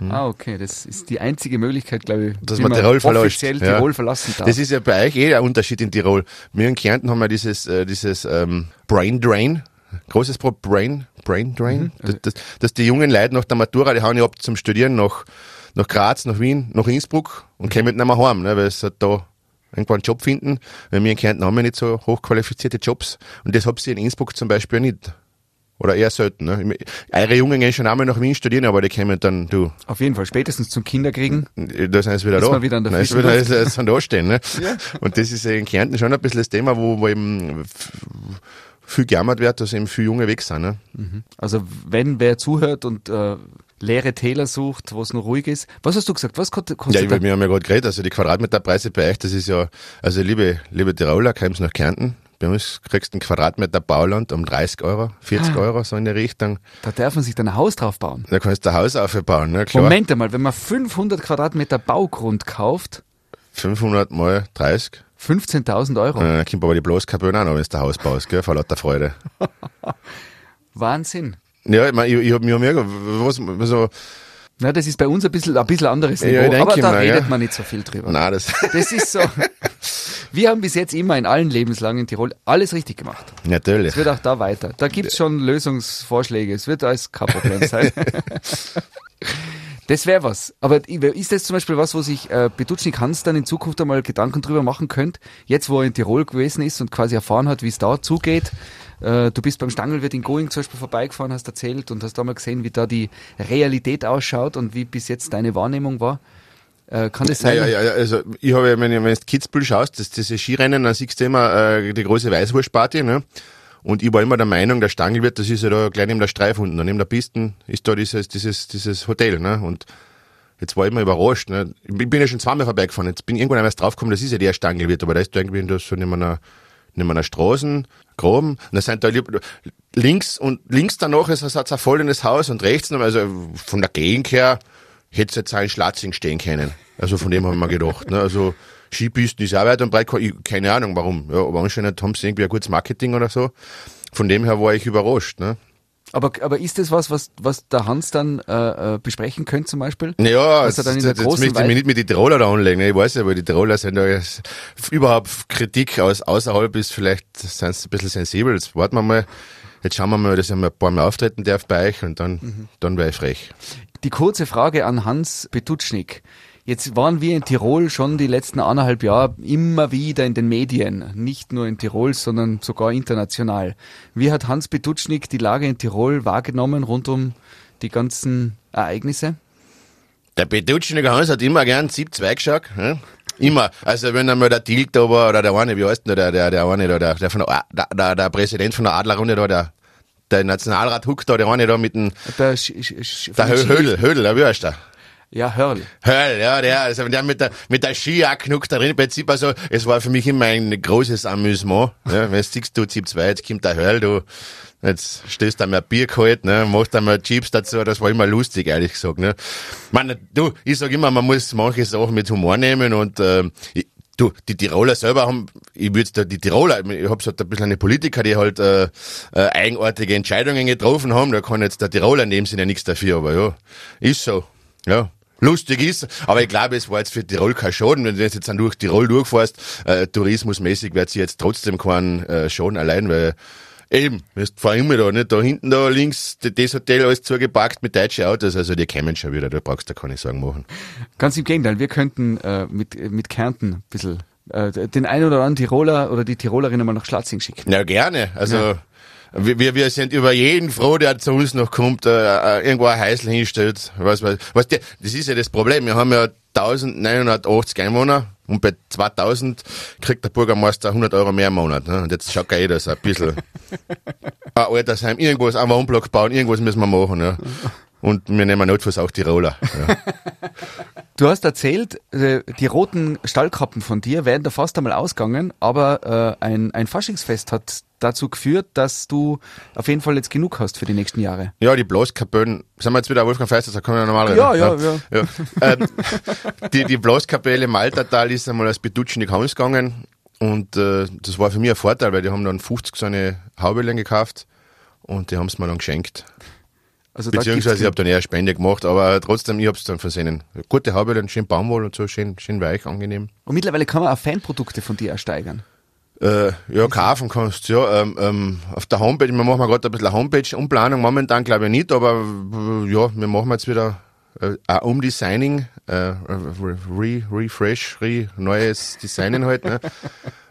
Ah, okay. Das ist die einzige Möglichkeit, glaube ich, Hm. Dass wie man Tirol verlässt. offiziell ja. Tirol verlassen darf. Das ist ja bei euch eh ein Unterschied in Tirol. Wir in Kärnten haben ja dieses, äh, dieses ähm, Brain Drain. Großes Pro Brain, Brain Drain. Das, das, dass die jungen Leute nach der Matura, die hauen ja ab zum Studieren nach, nach Graz, nach Wien, nach Innsbruck und kommen nicht mehr heim, ne, weil sie halt da irgendwann einen Job finden. Weil wir in Kärnten haben ja nicht so hochqualifizierte Jobs. Und das habt ihr in Innsbruck zum Beispiel nicht. Oder eher selten. Ne? Eure Jungen gehen schon einmal nach Wien studieren, aber die kommen dann, du, Auf jeden Fall. Spätestens zum Kinderkriegen. da sind sie wieder Ist da. wieder an der frischen wieder, ist, ist da stehen, ne? Und das ist ja in Kärnten schon ein bisschen das Thema, wo, wo eben viel gejammert wird, dass eben viele Junge weg sind. Ne? Also wenn wer zuhört und äh, leere Täler sucht, wo es noch ruhig ist. Was hast du gesagt? Was kostet, Ja, ich, wir haben ja gerade geredet, also die Quadratmeterpreise bei euch, das ist ja, also liebe, liebe Tiroler, kommst nach Kärnten, bei uns kriegst du einen Quadratmeter Bauland um 30 Euro, 40 Ah. Euro, so in der Richtung. Da darf man sich dann ein Haus drauf bauen. Da kannst du ein Haus aufbauen, ne? Klar. Moment einmal, wenn man 500 Quadratmeter Baugrund kauft, 500 mal 30. 15.000 Euro. Äh, kommt aber die Bloßkapellen auch noch, wenn du ein Haus baust, gell, vor lauter Freude. Wahnsinn. Ja, ich, mein, ich, ich hab mir mega, was, so, Na, das ist bei uns ein bisschen, ein bisschen anderes Ja, Niveau, denke aber da mal, redet ja. man nicht so viel drüber. nein, das, Das ist so, Wir haben bis jetzt immer in allen Lebenslangen in Tirol alles richtig gemacht. Natürlich. Es wird auch da weiter. Da gibt's schon Lösungsvorschläge. Es wird alles kein Problem sein. Das wäre was. Aber ist das zum Beispiel was, wo sich äh, Betutschnik Hans dann in Zukunft einmal Gedanken drüber machen könnte, jetzt wo er in Tirol gewesen ist und quasi erfahren hat, wie es da zugeht. Äh, du bist beim Stangelwirt in Going zum Beispiel vorbeigefahren, hast erzählt und hast da mal gesehen, wie da die Realität ausschaut und wie bis jetzt deine Wahrnehmung war. Äh, kann das sein? Ja, ja, ja, also ich habe, wenn, wenn du Kitzbühel schaust, das, das Skirennen, dann siehst du immer äh, die große Weißwurstparty, ne? Und ich war immer der Meinung, der Stangelwirt, das ist ja da gleich neben der Streif unten, neben der Pisten ist da dieses, dieses, dieses Hotel, ne? Und jetzt war ich immer überrascht, ne? Ich bin ja schon zweimal vorbeigefahren, jetzt bin ich irgendwann einmal draufgekommen, das ist ja der Stangelwirt, aber da ist da irgendwie da so neben einer, neben einer Straßen, Graben, und da sind da links und links danach ist es ein volles Haus und rechts also von der Gegend her hätte es jetzt auch in Schlatzing stehen können. Also von dem haben wir gedacht, ne? Also, Skipisten ist auch weit und breit, keine Ahnung warum. Ja, aber anscheinend haben sie irgendwie ein gutes Marketing oder so. Von dem her war ich überrascht. Ne? Aber, aber ist das was, was, was der Hans dann äh, äh besprechen könnte zum Beispiel? Ja, was er dann in der jetzt möchte ich mich nicht mit den Tiroler da anlegen. Ne? Ich weiß ja, weil die Tiroler sind ja überhaupt Kritik aus außerhalb ist, vielleicht sind sie ein bisschen sensibel. Jetzt warten wir mal. Jetzt schauen wir mal, dass ich mal ein paar Mal auftreten darf bei euch und dann, mhm. dann wäre ich frech. Die kurze Frage an Hans Betutschnik. Jetzt waren wir in Tirol schon die letzten anderthalb Jahre immer wieder in den Medien, nicht nur in Tirol, sondern sogar international. Wie hat Hans Betutschnik die Lage in Tirol wahrgenommen rund um die ganzen Ereignisse? Der Betutschnik Hans hat immer gern Sieb 2 geschaut. Hm? Immer. Also wenn einmal der Tilg da war, oder der eine, wie heißt denn der, der, der eine da, der, der, von der, der, der, Präsident von der Adlerrunde da, der, der Nationalrat Huck da, der eine da mit dem, der, Sch, Sch, der Hödel, Hödel, der, wie heißt der? Ja, Hörl. Hörl, ja, der, also der mit der, mit der Skijacknuck da drin, im Prinzip, also, es war für mich immer ein großes Amüsement, ja, wenn du siehst, du Zip 2, jetzt kommt der Hörl, du, jetzt stößt da mal Bier kalt, ne, machst mal Chips dazu, das war immer lustig, ehrlich gesagt, ne. Man, du, ich sag immer, man muss manche Sachen mit Humor nehmen und, äh, Du, die Tiroler selber haben, ich würde da die Tiroler, ich habe so ein bisschen eine Politiker, die halt äh, äh, eigenartige Entscheidungen getroffen haben, da kann jetzt der Tiroler in dem Sinne nichts dafür, aber ja, ist so. Ja, lustig ist. Aber ich glaube, es war jetzt für Tirol kein Schaden. Wenn du jetzt dann durch Tirol durchfährst, äh, tourismusmäßig wird sie jetzt trotzdem keinen äh, Schaden allein, weil Eben, wir fahren immer da, nicht? Da hinten, da links, das Hotel alles zugepackt mit deutschen Autos, also die kämen schon wieder, da brauchst du keine Sorgen machen. Ganz im Gegenteil, wir könnten äh, mit, mit Kärnten ein bisschen äh, den einen oder anderen Tiroler oder die Tirolerinnen mal nach Schlatzing schicken. Ja, gerne. Also ja. Wir, wir sind über jeden froh, der zu uns noch kommt, äh, äh irgendwo ein Häusl hinstellt. Was, was, was der, das ist ja das Problem. Wir haben ja 1980 Einwohner und bei 2000 kriegt der Bürgermeister 100 Euro mehr im Monat. Ne? Und jetzt schaut ja jeder so ein bisschen. ein Altersheim, irgendwas, einen Wohnblock bauen, irgendwas müssen wir machen. Ja. Und wir nehmen notfalls auch Tiroler. Ja. Du hast erzählt, äh, die roten Stallkappen von dir wären da fast einmal ausgegangen, aber äh, ein, ein Faschingsfest hat dazu geführt, dass du auf jeden Fall jetzt genug hast für die nächsten Jahre. Ja, die Blaskapellen, sind wir jetzt wieder Wolfgang Feister, da können wir normal reden. Ja, ja, ja. ja. Ähm, die, die Blaskapelle im Altertal ist einmal als Bedutschen in die Kamus gegangen und äh, das war für mich ein Vorteil, weil die haben dann 50 so eine Haubeln gekauft und die haben es mir dann geschenkt. Also Beziehungsweise ich habe dann eher Spende gemacht, aber trotzdem, ich habe es dann versehen. Gute Haube, dann schön Baumwoll und so, schön, schön weich, angenehm. Und mittlerweile kann man auch Fanprodukte von dir ersteigern. Äh, ja, kaufen kannst ja. Ähm, ähm, auf der Homepage, wir machen gerade ein bisschen Homepage-Umplanung, momentan glaube ich nicht, aber äh, ja, wir machen jetzt wieder äh, ein Umdesigning, äh, re, Refresh, re, neues Designen halt. Ne?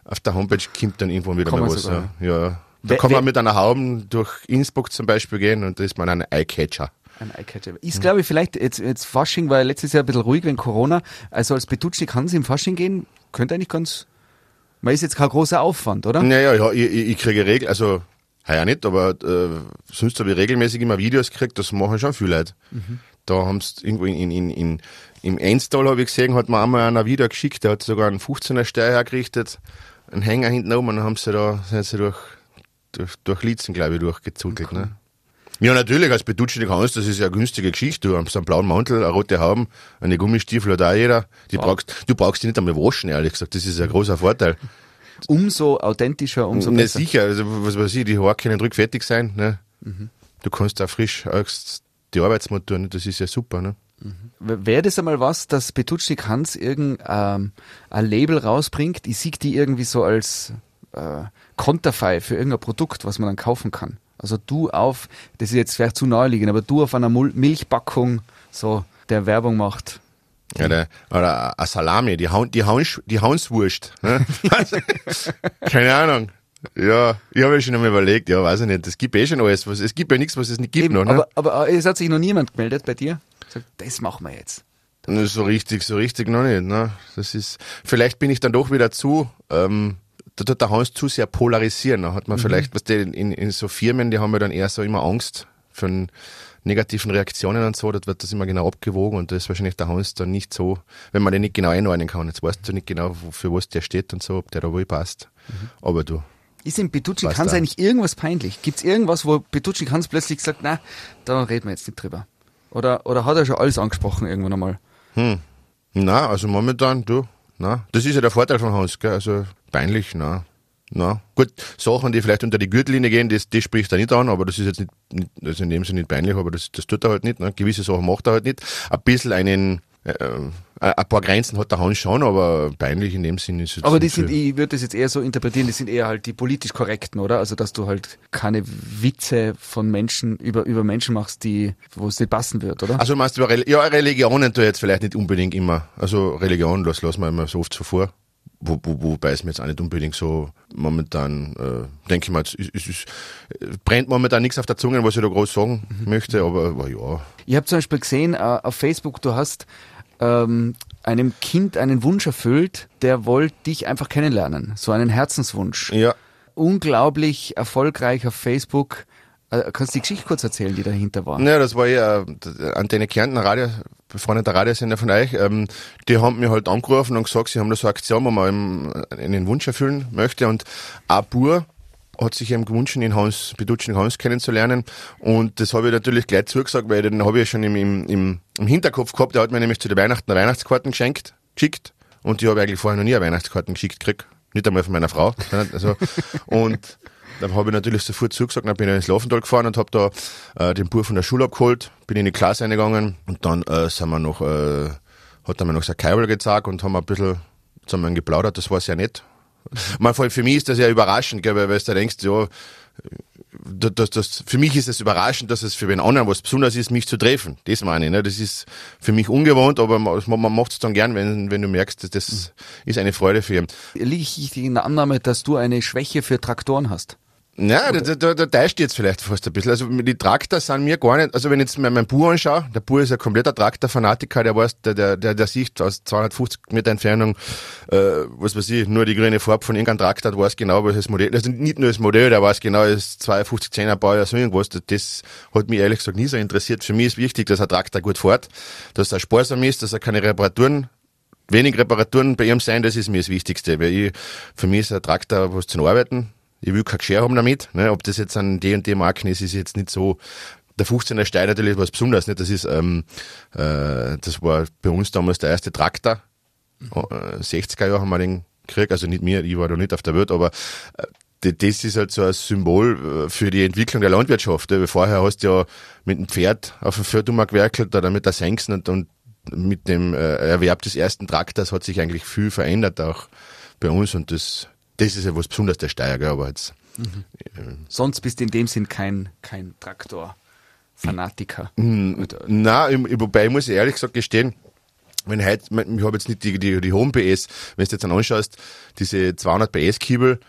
auf der Homepage kommt dann irgendwann wieder mal was. Sogar. Ja. Da kann man mit einer Hauben durch Innsbruck zum Beispiel gehen und da ist man ein Eyecatcher. Ein Eyecatcher. Ist, glaube ich, vielleicht, jetzt, jetzt Fasching war ja letztes Jahr ein bisschen ruhig wegen Corona. Also als Betutschnik kann sie im Fasching gehen, könnte eigentlich ganz, man ist jetzt kein großer Aufwand, oder? Naja, ja, ich, ich, ich kriege Regel, also, ja nicht, aber äh, sonst habe ich regelmäßig immer Videos gekriegt, das machen schon viele Leute. Mhm. Da haben sie irgendwo in, in, in, im Endstall habe ich gesehen, hat mir einmal einer Video geschickt, der hat sogar einen 15er Steuer hergerichtet, einen Hänger hinten oben und dann haben sie da, sind sie durch durch, durch Litzen, glaube ich, durchgezudelt. Okay. Ne? Ja, natürlich, als Bedutschen kannst, das ist ja eine günstige Geschichte. Du hast einen blauen Mantel, eine rote Hauben, eine Gummistiefel oder auch jeder. Die wow. brauchst, du brauchst die nicht einmal waschen, ehrlich gesagt. Das ist ein großer Vorteil. Umso authentischer, umso ne, besser. sicher, also, was weiß ich, die Haare können rückfertig sein. Ne? Mhm. Du kannst auch frisch die Arbeitsmotoren, das ist ja super. Ne? Wäre das einmal was, dass Petutschnik Hans irgendein ähm, Label rausbringt? Ich sehe die irgendwie so als äh, Konterfei für irgendein Produkt, was man dann kaufen kann. Also du auf, das ist jetzt vielleicht zu naheliegend, aber du auf einer Milchpackung so der Werbung macht. Ja, der, oder eine Salami, die, Haun, die, Haun, die Haunswurst. Ne? Keine Ahnung. Ja, ich habe ja schon einmal überlegt, ja, weiß ich nicht, es gibt eh schon alles, was, es gibt ja nichts, was es nicht gibt Eben, noch, ne? aber, aber es hat sich noch niemand gemeldet bei dir? Sagt, das machen wir jetzt. So richtig, so richtig noch nicht, ne? Das ist, vielleicht bin ich dann doch wieder zu, ähm, da tut der Hans zu sehr polarisieren. Da hat man vielleicht, was die in, in so Firmen, die haben ja dann eher so immer Angst von negativen Reaktionen und so, dort wird das immer genau abgewogen und da ist wahrscheinlich der Hans dann nicht so, wenn man den nicht genau einordnen kann. Jetzt weißt du nicht genau, für was der steht und so, ob der da wohl passt. Aber du, Ist in Was Hans da? eigentlich irgendwas peinlich? Gibt's irgendwas, wo Petutschnik Hans plötzlich sagt, na, da reden wir jetzt nicht drüber? Oder, oder hat er schon alles angesprochen irgendwann einmal? na, also momentan, du, na, das ist ja der Vorteil von Hans, gell, also peinlich, na. Na, gut, Sachen, die vielleicht unter die Gürtellinie gehen, das, das spricht er nicht an, aber das ist jetzt nicht, nicht also in dem Sinne nicht peinlich, aber das, das tut er halt nicht. Ne? Gewisse Sachen macht er halt nicht. Ein bisschen einen, äh, äh, ein paar Grenzen hat der Hans schon, aber peinlich in dem Sinne ist jetzt Aber die sind, ich würde das jetzt eher so interpretieren, die sind eher halt die politisch korrekten, oder? Also, dass du halt keine Witze von Menschen über, über Menschen machst, die, wo es nicht passen wird, oder? Also meinst du, über Reli- ja, Religionen ich jetzt vielleicht nicht unbedingt immer. Also Religion, das lassen wir immer so oft so vor. Wo, wo, wobei es mir jetzt auch nicht unbedingt so momentan, äh, denke ich mal, es, es, es, es brennt momentan nichts auf der Zunge, was ich da groß sagen möchte, aber, aber ja. Ich habe zum Beispiel gesehen äh, auf Facebook, du hast ähm, einem Kind einen Wunsch erfüllt, der wollte dich einfach kennenlernen. So einen Herzenswunsch. Ja, Unglaublich erfolgreich auf Facebook. Äh, kannst du die Geschichte kurz erzählen, die dahinter war? Ja, das war ja äh, Antenne Kärnten, Radio, befreundeter Radiosender von euch. Ähm, die haben mir halt angerufen und gesagt, sie haben da so eine Aktion, wo man einen Wunsch erfüllen möchte. Und ein Bur hat sich eben gewünscht, den Hans, Bedutschen Hans kennenzulernen. Und das habe ich natürlich gleich zugesagt, weil den habe ich ja schon im, im, im, Hinterkopf gehabt. Der hat mir nämlich zu den Weihnachten Weihnachtskarten geschenkt, geschickt. Und die habe ich eigentlich vorher noch nie eine Weihnachtskarten geschickt gekriegt. Nicht einmal von meiner Frau. Also, und dann habe ich natürlich sofort zugesagt, dann bin ich ins Laufental gefahren und habe da äh, den Bub von der Schule abgeholt, bin in die Klasse eingegangen und dann äh, sind wir noch, äh, hat er mir noch sein Kabel gezeigt und haben ein bisschen zusammen geplaudert, das war sehr nett. Man, vor allem für mich ist das ja überraschend, gell, weil weil du denkst, ja, das, das, das, für mich ist es überraschend, dass es für den anderen was Besonderes ist, mich zu treffen. Das meine ich. Ne? Das ist für mich ungewohnt, aber man, man macht es dann gern, wenn, wenn du merkst, dass das ist eine Freude für ihn. Liege ich in der Annahme, dass du eine Schwäche für Traktoren hast? Ja, da, da, da täuscht jetzt vielleicht fast ein bisschen. Also die Traktor sind mir gar nicht, also wenn ich jetzt mein, mein Bur anschaue, der Bur ist ein kompletter Traktor-Fanatiker, der weiß, der, der, der, der sieht aus 250 Meter Entfernung, äh, was weiß ich, nur die grüne Farbe von irgendeinem Traktor, der weiß genau, was das Modell, also nicht nur das Modell, der weiß genau, das ist 52 10er Baujahr, so irgendwas, das, das hat mich ehrlich gesagt nie so interessiert. Für mich ist wichtig, dass ein Traktor gut fährt, dass er sparsam ist, dass er keine Reparaturen wenig Reparaturen bei ihm sein, das ist mir das Wichtigste, weil ich, für mich ist ein Traktor was zum Arbeiten. Ich will kein Geschirr haben damit, ne? ob das jetzt an D und D Marken ist, ist jetzt nicht so, der 15er Stein natürlich was Besonderes, nicht? das ist, ähm, äh, das war bei uns damals der erste Traktor, äh, 60er Jahre haben wir den gekriegt, also nicht mir, ich war da nicht auf der Welt, aber äh, das ist halt so ein Symbol äh, für die Entwicklung der Landwirtschaft. Weil vorher hast du ja mit dem Pferd auf dem Feld umgewerkelt oder mit der Sengsen und, und mit dem äh, Erwerb des ersten Traktors hat sich eigentlich viel verändert auch bei uns und das, das ist ja was Besonderes der Steier, gell, aber jetzt, Sonst bist du in dem Sinn kein, kein Traktor-Fanatiker. Oder- na, ich- wobei ich muss ehrlich gesagt gestehen, wenn heute, ich habe jetzt nicht die, die, die hohen PS, wenn du jetzt dann anschaust, diese 200 PS Kiebel,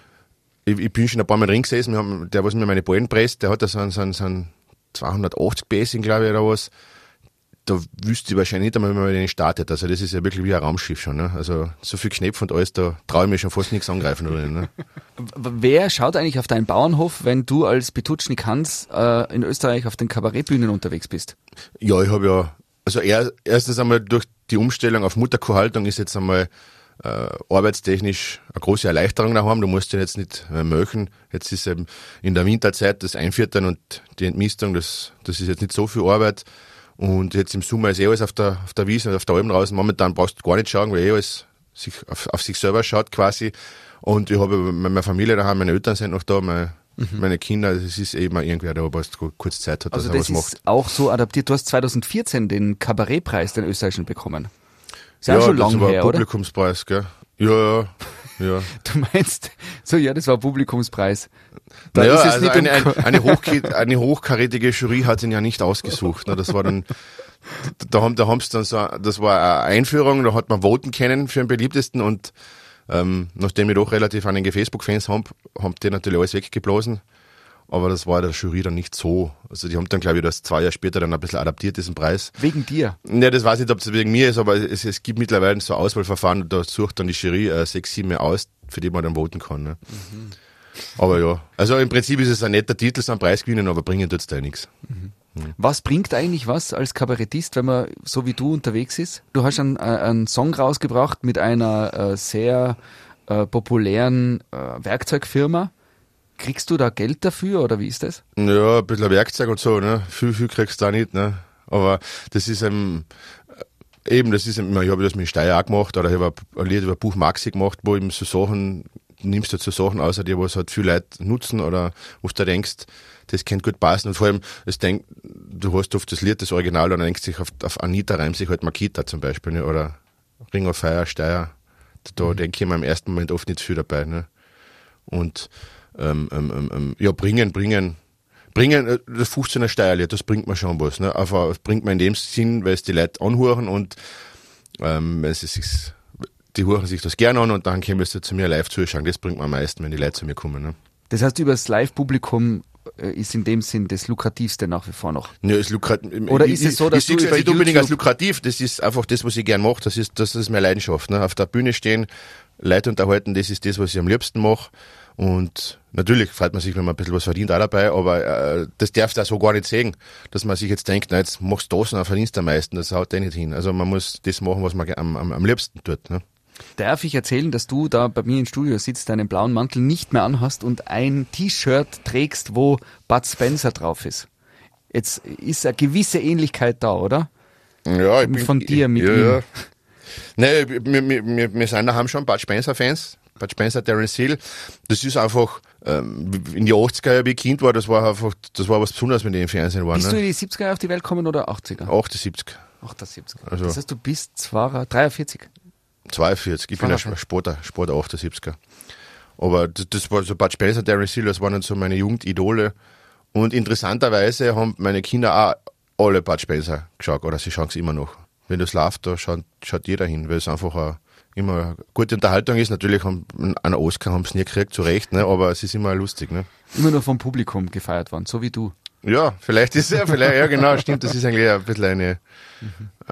ich, ich bin schon ein paar Mal drin gesessen, wir haben, der, was mir meine Ballen presst, der hat da so einen, so einen, so einen 280 PS, glaube ich, oder was. Da wüsste ich wahrscheinlich nicht einmal, wie man den startet. Also das ist ja wirklich wie ein Raumschiff schon. Ne? Also so viel Knopf und alles, da traue ich mir schon fast nichts angreifen. Oder, ne? Wer schaut eigentlich auf deinen Bauernhof, wenn du als Petutschnik Hans äh, in Österreich auf den Kabarettbühnen unterwegs bist? Ja, ich habe ja, also er, erstens einmal durch die Umstellung auf Mutterkuhhaltung ist jetzt einmal äh, arbeitstechnisch eine große Erleichterung daheim. Du musst ja jetzt nicht äh, melken. Jetzt ist eben in der Winterzeit das Einvierteln und die Entmistung, das, das ist jetzt nicht so viel Arbeit. Und jetzt im Sommer ist eh alles auf der, auf der Wiese und auf der Alm draußen. Momentan brauchst du gar nicht schauen, weil eh alles sich auf, auf sich selber schaut quasi. Und ich habe meine Familie daheim, meine Eltern sind noch da, meine, meine Kinder, es ist eben irgendwer, der was kurz Zeit hat, Also dass er das was ist macht. auch so adaptiert. Du hast 2014 den Kabarettpreis, den österreichischen, bekommen. Ist ja, schon das lang war her, oder? Publikumspreis, gell? Ja, ja, ja. Du meinst, so ja, das war ein Publikumspreis. Da naja, ist es also nicht eine, um- eine, hochka- eine hochkarätige Jury hat ihn ja nicht ausgesucht. Ne? Das war dann, da haben, da haben's dann so, das war eine Einführung, da hat man voten können für den beliebtesten und ähm, nachdem wir doch relativ einige Facebook-Fans haben, haben die natürlich alles weggeblasen. Aber das war der Jury dann nicht so. Also die haben dann, glaube ich, das zwei Jahre später dann ein bisschen adaptiert, diesen Preis. Wegen dir. Ja, das weiß ich nicht, ob es wegen mir ist, aber es, es gibt mittlerweile so Auswahlverfahren, da sucht dann die Jury äh, sechs, sieben mehr aus, für die man dann voten kann. Ne? Aber ja, also im Prinzip ist es ein netter Titel, so einen Preis gewinnen, aber bringen tut's da nichts. Was bringt eigentlich was als Kabarettist, wenn man so wie du unterwegs ist? Du hast einen, äh, einen Song rausgebracht mit einer äh, sehr äh, populären äh, Werkzeugfirma. Kriegst du da Geld dafür oder wie ist das? Ja, ein bisschen Werkzeug und so, ne? Viel, viel kriegst du da nicht, ne? Aber das ist ähm, eben, das ist, ich habe das mit Steyr auch gemacht, oder ich habe ein Lied über Buch Maxi gemacht, wo eben so Sachen, nimmst du so Sachen außer dir, was halt viele Leute nutzen oder wo du denkst, das könnte gut passen und vor allem, das denk, du hast oft das Lied, das Original und dann denkst du sich auf, auf Anita reimt sich halt Makita zum Beispiel, ne? oder Ring of Fire, Steyr. Da denke ich mir im ersten Moment oft nicht viel dabei, ne? Und ähm, ähm, ähm, ähm, ja, bringen, bringen, bringen, äh, das 15er Steierlied, das bringt mir schon was. Ne? Aber es bringt mir in dem Sinn, weil es die Leute anhören und ähm, es ist, es- die hören sich das gerne an und dann können sie zu mir live zuschauen. Das bringt mir am meisten, wenn die Leute zu mir kommen. Ne? Das heißt, über das Live-Publikum äh, ist in dem Sinn das lukrativste nach wie vor noch. Ja, ist lukrativ. Oder ist es so, dass ich, ich du über nicht unbedingt als lukrativ, das ist einfach das, was ich gern mache, das ist, das ist meine Leidenschaft. Ne? Auf der Bühne stehen, Leute unterhalten, das ist das, was ich am liebsten mache. Und natürlich freut man sich, wenn man ein bisschen was verdient, auch dabei, aber äh, das darf da so gar nicht sehen, dass man sich jetzt denkt, na, jetzt machst du das und dann verdienst du am meisten, das haut eh nicht hin. Also man muss das machen, was man am, am, am liebsten tut. Ne? Darf ich erzählen, dass du da bei mir im Studio sitzt, deinen blauen Mantel nicht mehr anhast und ein T-Shirt trägst, wo Bud Spencer drauf ist? Jetzt ist eine gewisse Ähnlichkeit da, oder? Ja, ich Von dir mit ja, ihm. Ja. Nee, wir, wir, wir, wir sind daheim schon Bud Spencer-Fans. Bud Spencer, Terence Hill. Das ist einfach, ähm, in die 80er Jahre, Kind war, das war einfach, das war was Besonderes, wenn die im Fernsehen waren. Bist du Ne? in die 70er auf die Welt gekommen oder 80er? 78, 78. Also- das heißt, du bist zwar 43. 42. Ich bin ja Aha. Sportler, Sportler 78er. Aber das, das war so Bud Spencer, Terence Hill, das waren dann so meine Jugendidole. Und interessanterweise haben meine Kinder auch alle Bud Spencer geschaut, oder sie schauen es immer noch. Wenn das läuft, da schaut, schaut jeder hin, weil es einfach eine, immer gute Unterhaltung ist. Natürlich haben einen Oscar haben sie nie gekriegt, zu Recht, ne? aber es ist immer lustig. Ne? Immer nur vom Publikum gefeiert worden, so wie du. Ja, vielleicht ist er, vielleicht, ja genau, stimmt, das ist eigentlich ein bisschen eine,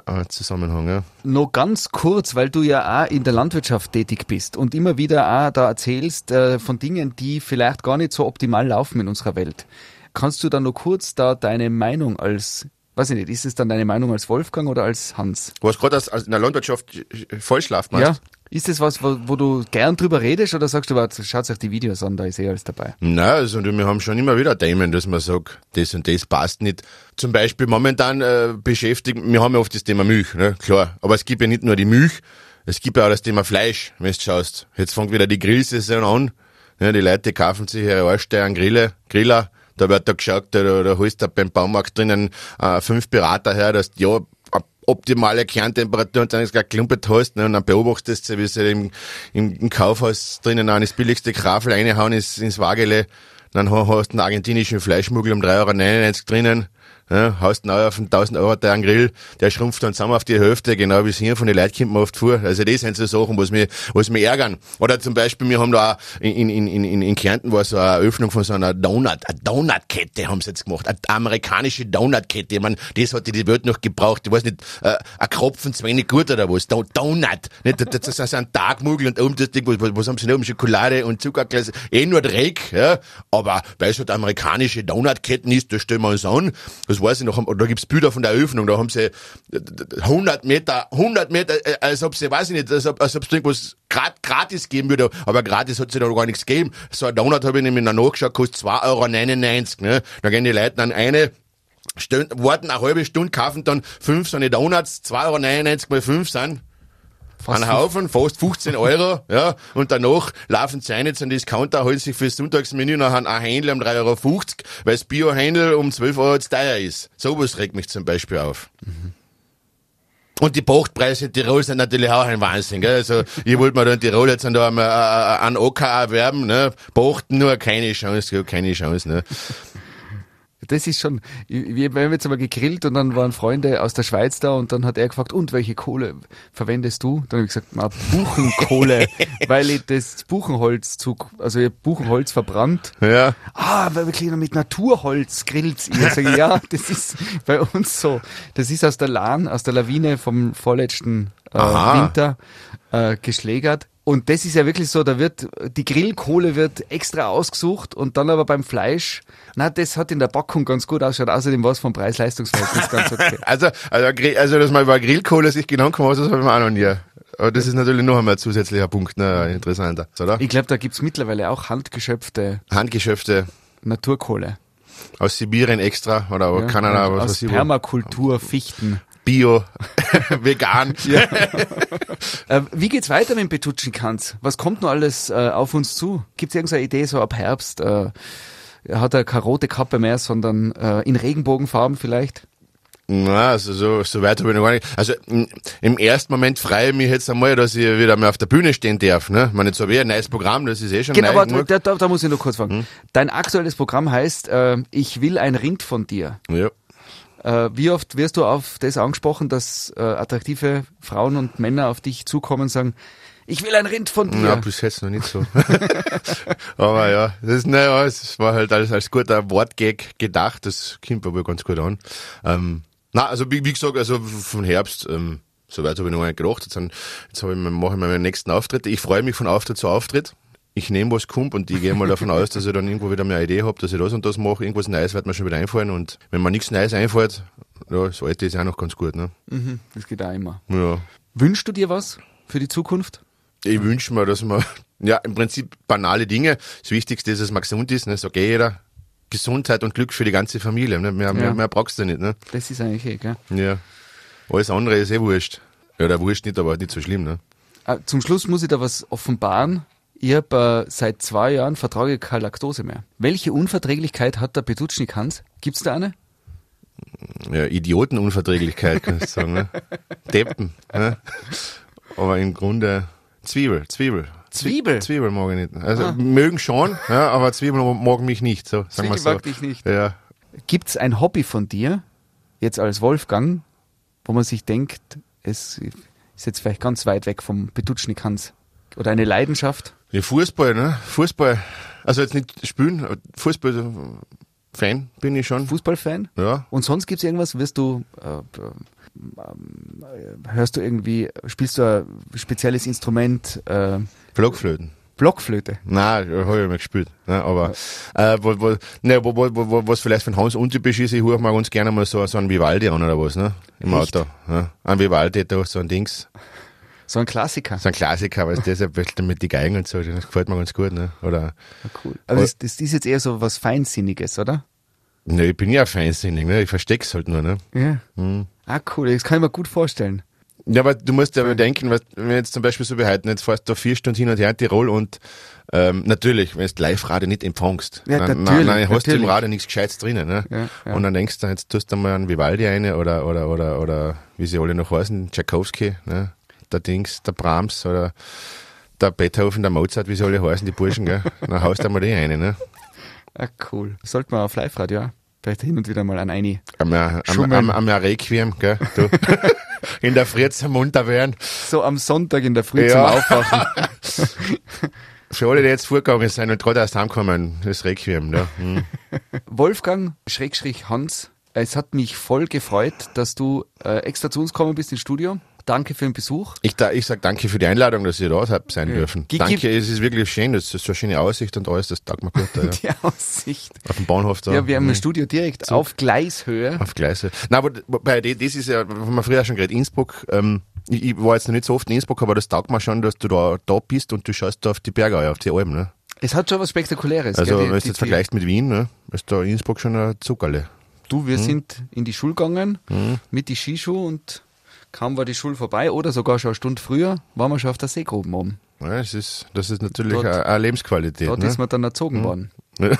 ein Zusammenhang. Ja. Noch ganz kurz, weil du ja auch in der Landwirtschaft tätig bist und immer wieder auch da erzählst äh, von Dingen, die vielleicht gar nicht so optimal laufen in unserer Welt. Kannst du da noch kurz da deine Meinung als, weiß ich nicht, ist es dann deine Meinung als Wolfgang oder als Hans? Was gerade als, als in der Landwirtschaft falsch läuft, meinst Ja. Ist das was, wo, wo du gern drüber redest oder sagst du, warte, schaut euch die Videos an, da ist eh alles dabei? Nein, also wir haben schon immer wieder Themen, dass man sagt, das und das passt nicht. Zum Beispiel momentan äh, beschäftigt, wir haben ja oft das Thema Milch, ne? klar. Aber es gibt ja nicht nur die Milch, es gibt ja auch das Thema Fleisch, wenn du schaust. Jetzt fängt wieder die Grillsaison an. Ja, die Leute kaufen sich ihre Arschsteuern Grille, Griller. Da wird da geschaut, da, da, holst du beim Baumarkt drinnen äh, fünf Berater her, dass ja optimale Kerntemperatur und dann ist gar klumpert hast, ne, und dann beobachtest du, wie sie im, im, im Kaufhaus drinnen an das billigste Krafel reinhauen ins, ins Wagele. Dann ha- hast du einen argentinischen Fleischmuggel um 3,99 Euro drinnen. Ja, haust neu auf einen 1000 Euro teuren Grill, der schrumpft dann zusammen auf die Hälfte, genau wie es hier von den Leuten kommt man oft vor. Also das sind so Sachen, was mich, was mich ärgern. Oder zum Beispiel, wir haben da in, in, in, in, in Kärnten war so eine Eröffnung von so einer Donut, eine Donutkette haben sie jetzt gemacht, eine amerikanische Donutkette. Ich meine, das hat die Welt noch gebraucht. Ich weiß nicht, äh, ein Kropfen zu wenig gut oder was. Do Donut. Nicht, das, ist ein Tagmugel und oben das Ding, was, was haben sie noch? Schokolade und Zuckerglas. Eh nur Dreck, ja. Aber weil es halt amerikanische Donutketten ist, da stellen wir uns an. Das weiß ich noch, da gibt's Bilder von der Eröffnung, da haben sie äh, 100 Meter, 100 Meter, äh, als ob sie, weiß ich nicht, als ob, es irgendwas gratis geben würde, aber gratis hat sie da gar nichts gegeben. So ein Donut habe ich nämlich noch nachgeschaut, kostet 2,99 Euro, ne. Da gehen die Leute an eine, Stund, warten eine halbe Stunde, kaufen dann fünf so eine Donuts, 2,99 Euro mal fünf sind. Fast Ein Haufen, fast 15 Euro, ja, und danach laufen sie ein zum Discounter, holen sich fürs Sonntagsmenü noch ein Händel um 3,50 Euro, weil das Bio-Händel um 12 Euro zu teuer ist. Sowas regt mich zum Beispiel auf. Und die Pachtpreise in Tirol sind natürlich auch ein Wahnsinn. Gell? Also ich wollte mir da in Tirol jetzt einmal äh, einen OK erwerben. Ne? Pachten nur keine Chance, keine Chance. Ne? Das ist schon, wir, wir haben jetzt einmal gegrillt und dann waren Freunde aus der Schweiz da und dann hat er gefragt, und welche Kohle verwendest du? Dann habe ich gesagt, na, Buchenkohle, weil ich das Buchenholz zu, also ich hab Buchenholz verbrannt. Ja. Ah, weil wirklich noch mit Naturholz grillt ihr. Sag ich, ja, das ist bei uns so. Das ist aus der Lahn, aus der Lawine vom vorletzten äh. Winter äh, geschlägert. Und das ist ja wirklich so, da wird, die Grillkohle wird extra ausgesucht und dann aber beim Fleisch, na, das hat in der Packung ganz gut ausschaut. Außerdem war es vom Preis-Leistungsverhältnis ganz okay. Also, also, also dass man über Grillkohle sich Gedanken gemacht hat, das habe ich mir auch noch nie. Aber das ist natürlich noch einmal ein zusätzlicher Punkt, ne, interessanter, oder? Ich glaube, da gibt's mittlerweile auch handgeschöpfte Handgeschäfte Naturkohle. aus Sibirien extra oder Ja, Kanada, aus. Permakultur, Fichten. Bio, vegan. Äh, wie geht's weiter mit dem Petutschenkanz? Was kommt noch alles äh, auf uns zu? Gibt's irgendeine Idee so ab Herbst? Äh, hat er keine rote Kappe mehr, sondern äh, in Regenbogenfarben vielleicht? Na, also so, so weit habe ich noch gar nicht. Also im ersten Moment freue ich mich jetzt einmal, dass ich wieder mal auf der Bühne stehen darf. Ne? Ich meine, jetzt habe ich ein neues Programm, das ist eh schon Genau, aber da, da, da muss ich noch kurz fragen. Dein aktuelles Programm heißt äh, Ich will ein Rind von dir. Ja. Äh, wie oft wirst du auf das angesprochen, dass äh, attraktive Frauen und Männer auf dich zukommen und sagen, ich will ein Rind von dir? Ja, bis jetzt noch nicht so. aber ja, das naja, es war halt als, als guter Wortgag gedacht, das kommt aber ganz gut an. Ähm, na, also wie, wie gesagt, also von Herbst, ähm, soweit habe ich noch nicht gedacht. Jetzt, jetzt ich, mache ich meinen nächsten Auftritt. Ich freue mich von Auftritt zu Auftritt. Ich nehme was kommt und ich gehe mal davon aus, dass ich dann irgendwo wieder mehr eine Idee habe, dass ich das und das mache. Irgendwas Neues wird mir schon wieder einfallen und wenn mir nichts Neues einfällt, ja, das alte ist auch noch ganz gut, ne? Mhm, das geht auch immer. Ja. Wünschst du dir was für die Zukunft? Ich wünsche mir, dass man, ja, im Prinzip banale Dinge. Das Wichtigste ist, dass man gesund ist, ne? sagt eh jeder. Gesundheit und Glück für die ganze Familie. Ne? Mehr, mehr, Ja. mehr brauchst du nicht. Ne? Das ist eigentlich eh, gell? Ja. Alles andere ist eh wurscht. Ja, der wurscht nicht, aber nicht so schlimm. Ne? Äh, Zum Schluss muss ich da was offenbaren. Ich habe äh, seit zwei Jahren vertrage ich keine Laktose mehr. Welche Unverträglichkeit hat der Petutschnik Hans? Gibt's da eine? Ja, Idiotenunverträglichkeit, kannst du sagen. Ne? Deppen. Ne? Aber im Grunde Zwiebel, Zwiebel. Zwiebel? Zwiebel mag ich nicht. Also mögen schon, ja, aber Zwiebel mag mich nicht. So, sagen Zwiebel so. mag dich nicht. Ja. Gibt's ein Hobby von dir, jetzt als Wolfgang, wo man sich denkt, es ist jetzt vielleicht ganz weit weg vom Petutschnik Hans? Oder eine Leidenschaft? Ja, Fußball, ne? Fußball. Also jetzt nicht spielen, aber Fußball äh, Fan bin ich schon. Fußballfan? Ja. Und sonst gibt's irgendwas? Wirst du, äh, ähm, äh, hörst du irgendwie, spielst du ein spezielles Instrument, äh, Blockflöten. Blockflöte? Nein, habe ich mal gespielt. Ne, aber äh, wo, wo, ne, wo, wo, wo, was vielleicht von Hans untypisch ist, ich höre mal ganz gerne mal so, so einen Vivaldi an oder was, ne? Im Echt? Auto. Ja. Ein Vivaldi, da so ein Dings. So ein Klassiker. So ein Klassiker, weil das ist ja ein bisschen mit die Geigen und so, das gefällt mir ganz gut, ne? Oder Cool. Aber das, das ist jetzt eher so was Feinsinniges, oder? ne, ich bin ja feinsinnig, ne? Ich versteck's halt nur, ne? Ja. Hm. Ah, cool. Das kann ich mir gut vorstellen. Ja, aber du musst ja bedenken, was, wenn jetzt zum Beispiel so behalten, jetzt fährst du vier Stunden hin und her in Tirol und ähm, natürlich, wenn du Live-Radio nicht empfängst, Ja, dann, natürlich, dann, dann hast du im natürlich. Radio nichts Gescheites drinnen. Ne? Ja, ja. Und dann denkst du, jetzt tust du mal einen Vivaldi eine oder, oder, oder, oder wie sie alle noch heißen, Tchaikovsky, ne? Der Dings, der Brahms oder der Beethoven, der Mozart, wie sie alle heißen, die Burschen, gell? dann haust du mal die eine. Ne? Ah, cool. Sollte man auf Live-Radio, ja. Vielleicht hin und wieder mal an eine. Am, am, am, am, am Requiem, gell? Du. in der Früh zum munter werden. So am Sonntag in der Früh Ja. zum Aufwachen. Für alle, die jetzt vorgegangen sind und gerade erst heimkommen, das Requiem. Ne? Hm. Wolfgang, Schrägstrich Hans, es hat mich voll gefreut, dass du äh, extra zu uns gekommen bist ins Studio. Danke für den Besuch. Ich, da, ich sag danke für die Einladung, dass ihr da habt sein dürfen. Gi- Danke, es ist wirklich schön, das ist so eine schöne Aussicht und alles, das taugt mir gut. Da, ja. Die Aussicht. Auf dem Bahnhof da. Ja, wir haben Hm. ein Studio direkt auf Gleishöhe. Auf Gleise. Na, aber bei das ist ja, haben wir früher schon geredet, Innsbruck, ähm, ich, ich war jetzt noch nicht so oft in Innsbruck, aber das taugt mir schon, dass du da, da bist und du schaust da auf die Berge, auf die Alpen, ne? Es hat schon was Spektakuläres. Also, gell? wenn Die- du die- jetzt die- vergleichst mit Wien, ne? Ist da Innsbruck schon ein Zuckerle. Du, Hm. wir sind in die Schule gegangen mit die Skischuhe und Kaum war die Schule vorbei oder sogar schon eine Stunde früher, waren wir schon auf der Seegrube oben. Ja, das, ist, das ist natürlich Dort- eine, Lebensqualität. Dort ne? ist man dann erzogen worden.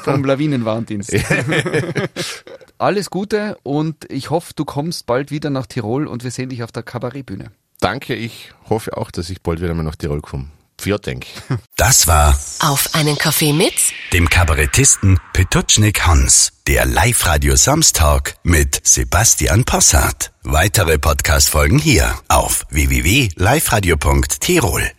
Vom Lawinenwarndienst. Alles Gute und ich hoffe, du kommst bald wieder nach Tirol und wir sehen dich auf der Kabarettbühne. Danke, ich hoffe auch, dass ich bald wieder mal nach Tirol komme. Dank. Das war Auf einen Kaffee mit dem Kabarettisten Petutschnik Hans. Der Live-Radio Samstag mit Sebastian Possart. Weitere Podcast-Folgen hier auf www.liveradio.tirol.